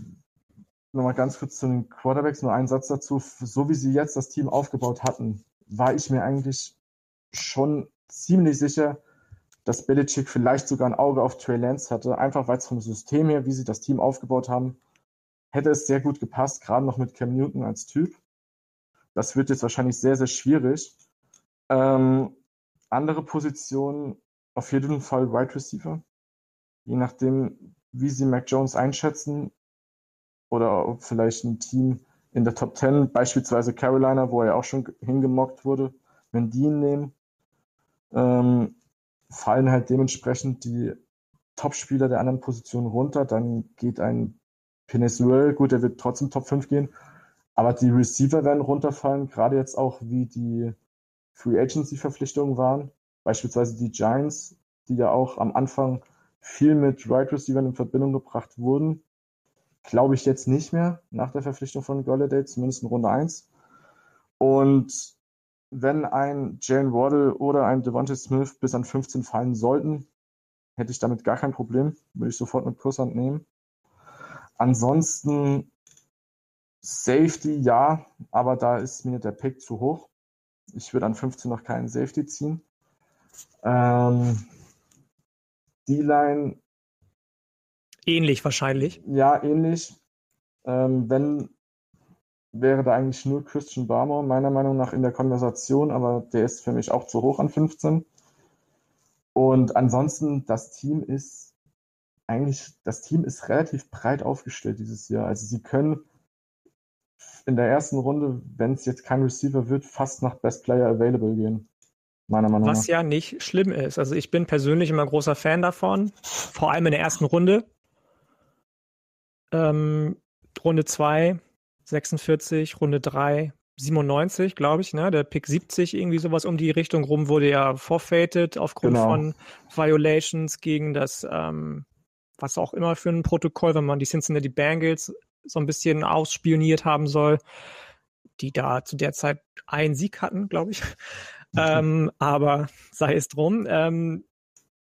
nochmal ganz kurz zu den Quarterbacks, nur einen Satz dazu. So wie sie jetzt das Team aufgebaut hatten, war ich mir eigentlich schon ziemlich sicher, dass Belichick vielleicht sogar ein Auge auf Trey Lance hatte, einfach weil es vom System her, wie sie das Team aufgebaut haben, hätte es sehr gut gepasst, gerade noch mit Cam Newton als Typ. Das wird jetzt wahrscheinlich sehr, sehr schwierig. Ähm, andere Positionen, auf jeden Fall Wide Receiver. Je nachdem, wie sie Mac Jones einschätzen oder ob vielleicht ein Team in der Top 10, beispielsweise Carolina, wo er auch schon hingemockt wurde, wenn die ihn nehmen, ähm, fallen halt dementsprechend die Top-Spieler der anderen Positionen runter. Dann geht ein Penezuel, gut, der wird trotzdem Top 5 gehen, aber die Receiver werden runterfallen, gerade jetzt auch wie die Free Agency Verpflichtungen waren, beispielsweise die Giants, die ja auch am Anfang viel mit Right Receivern in Verbindung gebracht wurden. Glaube ich jetzt nicht mehr nach der Verpflichtung von Golladay, zumindest in Runde 1. Und wenn ein Jalen Waddle oder ein Devontae Smith bis an 15 fallen sollten, hätte ich damit gar kein Problem. Würde ich sofort mit Kusshand nehmen. Ansonsten Safety ja, aber da ist mir der Pick zu hoch. Ich würde an 15 noch keinen Safety ziehen. Ähm, D-Line. Ähnlich wahrscheinlich. Ja, ähnlich. Ähm, wenn wäre da eigentlich nur Christian Barmore, meiner Meinung nach, in der Konversation, aber der ist für mich auch zu hoch an 15. Und ansonsten, das Team ist eigentlich, das Team ist relativ breit aufgestellt dieses Jahr. Also sie können in der ersten Runde, wenn es jetzt kein Receiver wird, fast nach Best Player Available gehen. Meiner Meinung Was nach. ja nicht schlimm ist. Also ich bin persönlich immer großer Fan davon, vor allem in der ersten Runde. Ähm, Runde 2 46, Runde 3, 97, glaube ich, ne? Der Pick 70, irgendwie sowas um die Richtung rum, wurde ja forfeited aufgrund genau. von Violations gegen das, ähm, was auch immer für ein Protokoll, wenn man die Cincinnati Bengals so ein bisschen ausspioniert haben soll, die da zu der Zeit einen Sieg hatten, glaube ich. ähm, aber sei es drum. Ähm,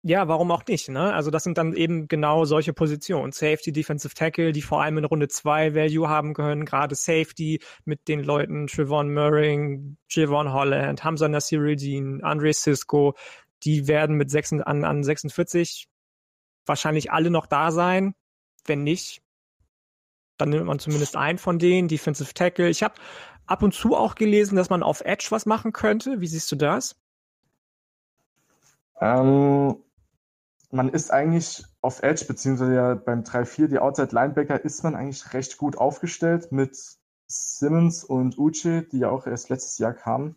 ja, warum auch nicht, ne? Also das sind dann eben genau solche Positionen. Safety, Defensive Tackle, die vor allem in Runde 2 Value haben können, gerade Safety mit den Leuten Trevon Murray, Javon Holland, Hamza Nasiruddin, Andre Cisco, die werden mit 6, an, an 46 wahrscheinlich alle noch da sein. Wenn nicht, dann nimmt man zumindest einen von denen, Defensive Tackle. Ich habe ab und zu auch gelesen, dass man auf Edge was machen könnte. Wie siehst du das? Ähm, man ist eigentlich auf Edge, beziehungsweise ja beim 3-4, die Outside Linebacker, ist man eigentlich recht gut aufgestellt mit Simmons und Uche, die ja auch erst letztes Jahr kamen.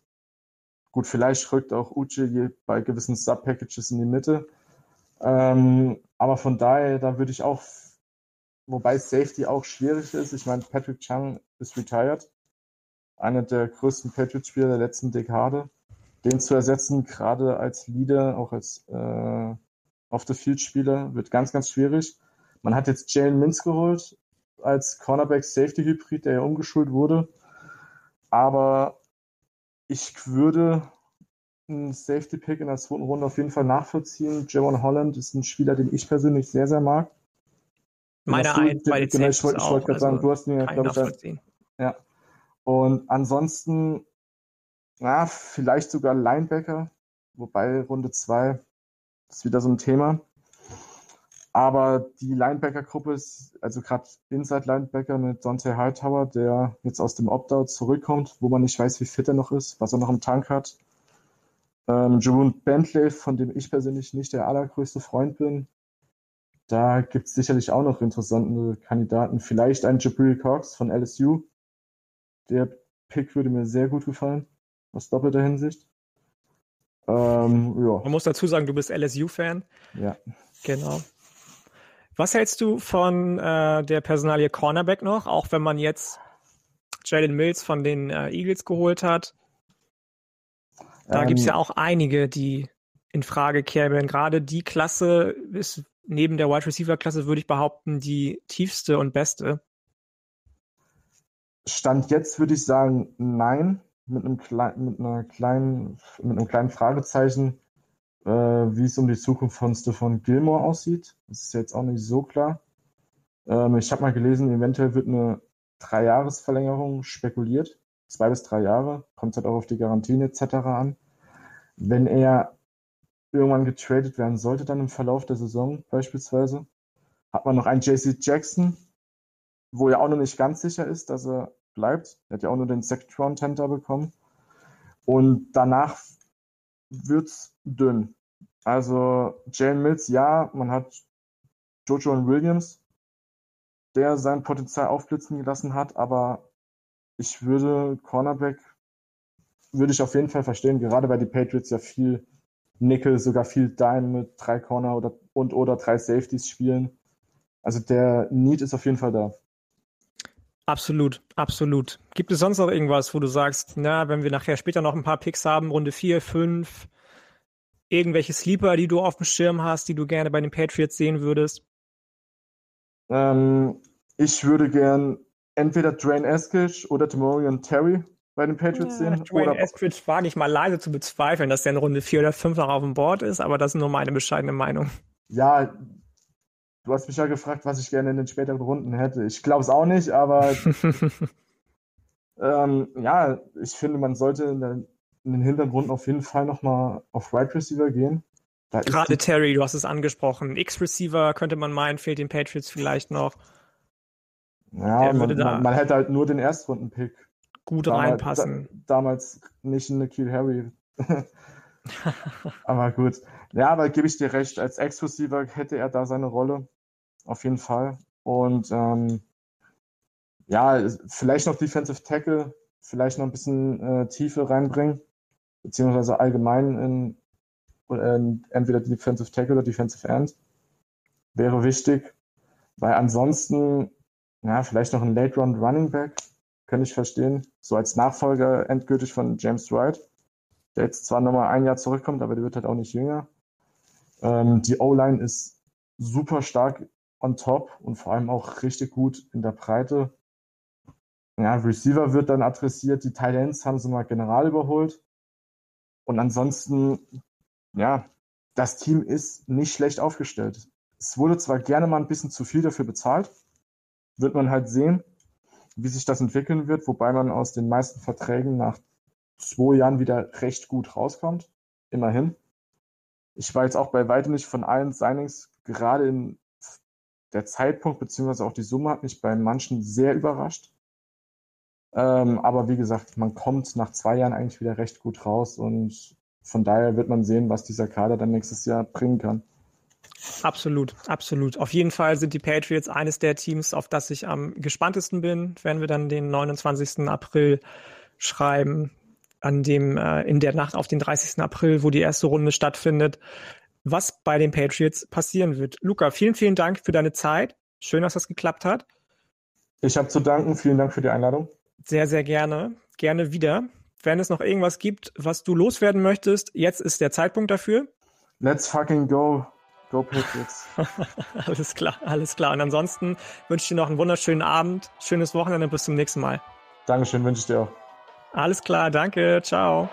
Gut, vielleicht rückt auch Uche bei gewissen Sub-Packages in die Mitte. Ähm, aber von daher, da würde ich auch, wobei Safety auch schwierig ist. Ich meine, Patrick Chung ist retired. Einer der größten Patriots-Spieler der letzten Dekade. Den zu ersetzen, gerade als Leader, auch als äh, Off-the-Field-Spieler, wird ganz, ganz schwierig. Man hat jetzt Jalen Mintz geholt als Cornerback-Safety-Hybrid, der ja umgeschult wurde. Aber ich würde einen Safety-Pick in der zweiten Runde auf jeden Fall nachvollziehen. Javon Holland ist ein Spieler, den ich persönlich sehr, sehr mag. Meine ein, bei den genau, ich wollte wollt gerade sagen, du hast mir, glaube ich, ja. Und ansonsten, na, vielleicht sogar Linebacker, wobei Runde 2 ist wieder so ein Thema. Aber die Linebacker-Gruppe ist, also gerade Inside-Linebacker mit Dante Hightower, der jetzt aus dem Opt-out zurückkommt, wo man nicht weiß, wie fit er noch ist, was er noch im Tank hat. Ähm, Jerome Bentley, von dem ich persönlich nicht der allergrößte Freund bin. Da gibt es sicherlich auch noch interessante Kandidaten. Vielleicht ein Jabril Cox von LSU. Der Pick würde mir sehr gut gefallen, aus doppelter Hinsicht. Ähm, ja. Man muss dazu sagen, du bist LSU-Fan. Ja. Genau. Was hältst du von äh, der Personalie Cornerback noch, auch wenn man jetzt Jalen Mills von den äh, Eagles geholt hat? Da ähm, gibt es ja auch einige, die in Frage kämen. Gerade die Klasse ist neben der Wide Receiver Klasse, würde ich behaupten, die tiefste und beste. Stand jetzt würde ich sagen, nein, mit einem, klein, mit einer kleinen, mit einem kleinen Fragezeichen, äh, wie es um die Zukunft von Stefan Gilmore aussieht. Das ist jetzt auch nicht so klar. Ähm, ich habe mal gelesen, eventuell wird eine Dreijahresverlängerung spekuliert zwei bis drei Jahre, kommt halt auch auf die Garantie etc. an. Wenn er irgendwann getradet werden sollte, dann im Verlauf der Saison beispielsweise, hat man noch einen JC Jackson, wo er auch noch nicht ganz sicher ist, dass er bleibt. Er hat ja auch nur den Round Tenter bekommen. Und danach wird's dünn. Also Jane Mills, ja, man hat Jojo und Williams, der sein Potenzial aufblitzen gelassen hat, aber ich würde Cornerback, würde ich auf jeden Fall verstehen, gerade weil die Patriots ja viel Nickel, sogar viel Dime mit drei Corner oder, und oder drei Safeties spielen. Also der Need ist auf jeden Fall da. Absolut, absolut. Gibt es sonst noch irgendwas, wo du sagst, na, wenn wir nachher später noch ein paar Picks haben, Runde 4, 5, irgendwelche Sleeper, die du auf dem Schirm hast, die du gerne bei den Patriots sehen würdest? Ähm, ich würde gern entweder Drain Eskridge oder Timorian Terry bei den Patriots ja, sehen. Drain Eskridge wage ich mal leise zu bezweifeln, dass der in Runde 4 oder 5 noch auf dem Board ist, aber das ist nur meine bescheidene Meinung. Ja, du hast mich ja gefragt, was ich gerne in den späteren Runden hätte. Ich glaube es auch nicht, aber ähm, ja, ich finde, man sollte in, der, in den hinteren Runden auf jeden Fall nochmal auf Wide Receiver gehen. Gerade Terry, du hast es angesprochen. X-Receiver könnte man meinen, fehlt den Patriots vielleicht noch. Ja, man, man, man, hätte halt nur den Erstrunden-Pick. Gut damals, reinpassen. Da, damals nicht in Nikhil Harry. aber gut. Ja, aber gebe ich dir recht, als Ex-Receiver hätte er da seine Rolle. Auf jeden Fall. Und ähm, ja, vielleicht noch Defensive Tackle, vielleicht noch ein bisschen äh, Tiefe reinbringen, beziehungsweise allgemein in, in entweder Defensive Tackle oder Defensive End. Wäre wichtig, weil ansonsten ja, vielleicht noch ein Late Round Running Back, könnte ich verstehen. So als Nachfolger endgültig von James Wright, der jetzt zwar nochmal ein Jahr zurückkommt, aber der wird halt auch nicht jünger. Ähm, die O-Line ist super stark on top und vor allem auch richtig gut in der Breite. Ja, Receiver wird dann adressiert, die Tight haben sie mal general überholt. Und ansonsten, ja, das Team ist nicht schlecht aufgestellt. Es wurde zwar gerne mal ein bisschen zu viel dafür bezahlt, wird man halt sehen, wie sich das entwickeln wird, wobei man aus den meisten Verträgen nach zwei Jahren wieder recht gut rauskommt. Immerhin. Ich war jetzt auch bei weitem nicht von allen Signings, gerade in der Zeitpunkt beziehungsweise auch die Summe hat mich bei manchen sehr überrascht. Ähm, aber wie gesagt, man kommt nach zwei Jahren eigentlich wieder recht gut raus und von daher wird man sehen, was dieser Kader dann nächstes Jahr bringen kann. Absolut, absolut. Auf jeden Fall sind die Patriots eines der Teams, auf das ich am gespanntesten bin, wenn wir dann den 29. April schreiben. an dem, äh, in der Nacht auf den 30. April, wo die erste Runde stattfindet, was bei den Patriots passieren wird. Luca, vielen, vielen Dank für deine Zeit. Schön, dass das geklappt hat. Ich habe zu danken. Vielen Dank für die Einladung. Sehr, sehr gerne. Gerne wieder. Wenn es noch irgendwas gibt, was du loswerden möchtest, jetzt ist der Zeitpunkt dafür. Let's fucking go. Go Patriots. alles klar, alles klar. Und ansonsten wünsche ich dir noch einen wunderschönen Abend, schönes Wochenende, bis zum nächsten Mal. Dankeschön, wünsche ich dir auch. Alles klar, danke, ciao.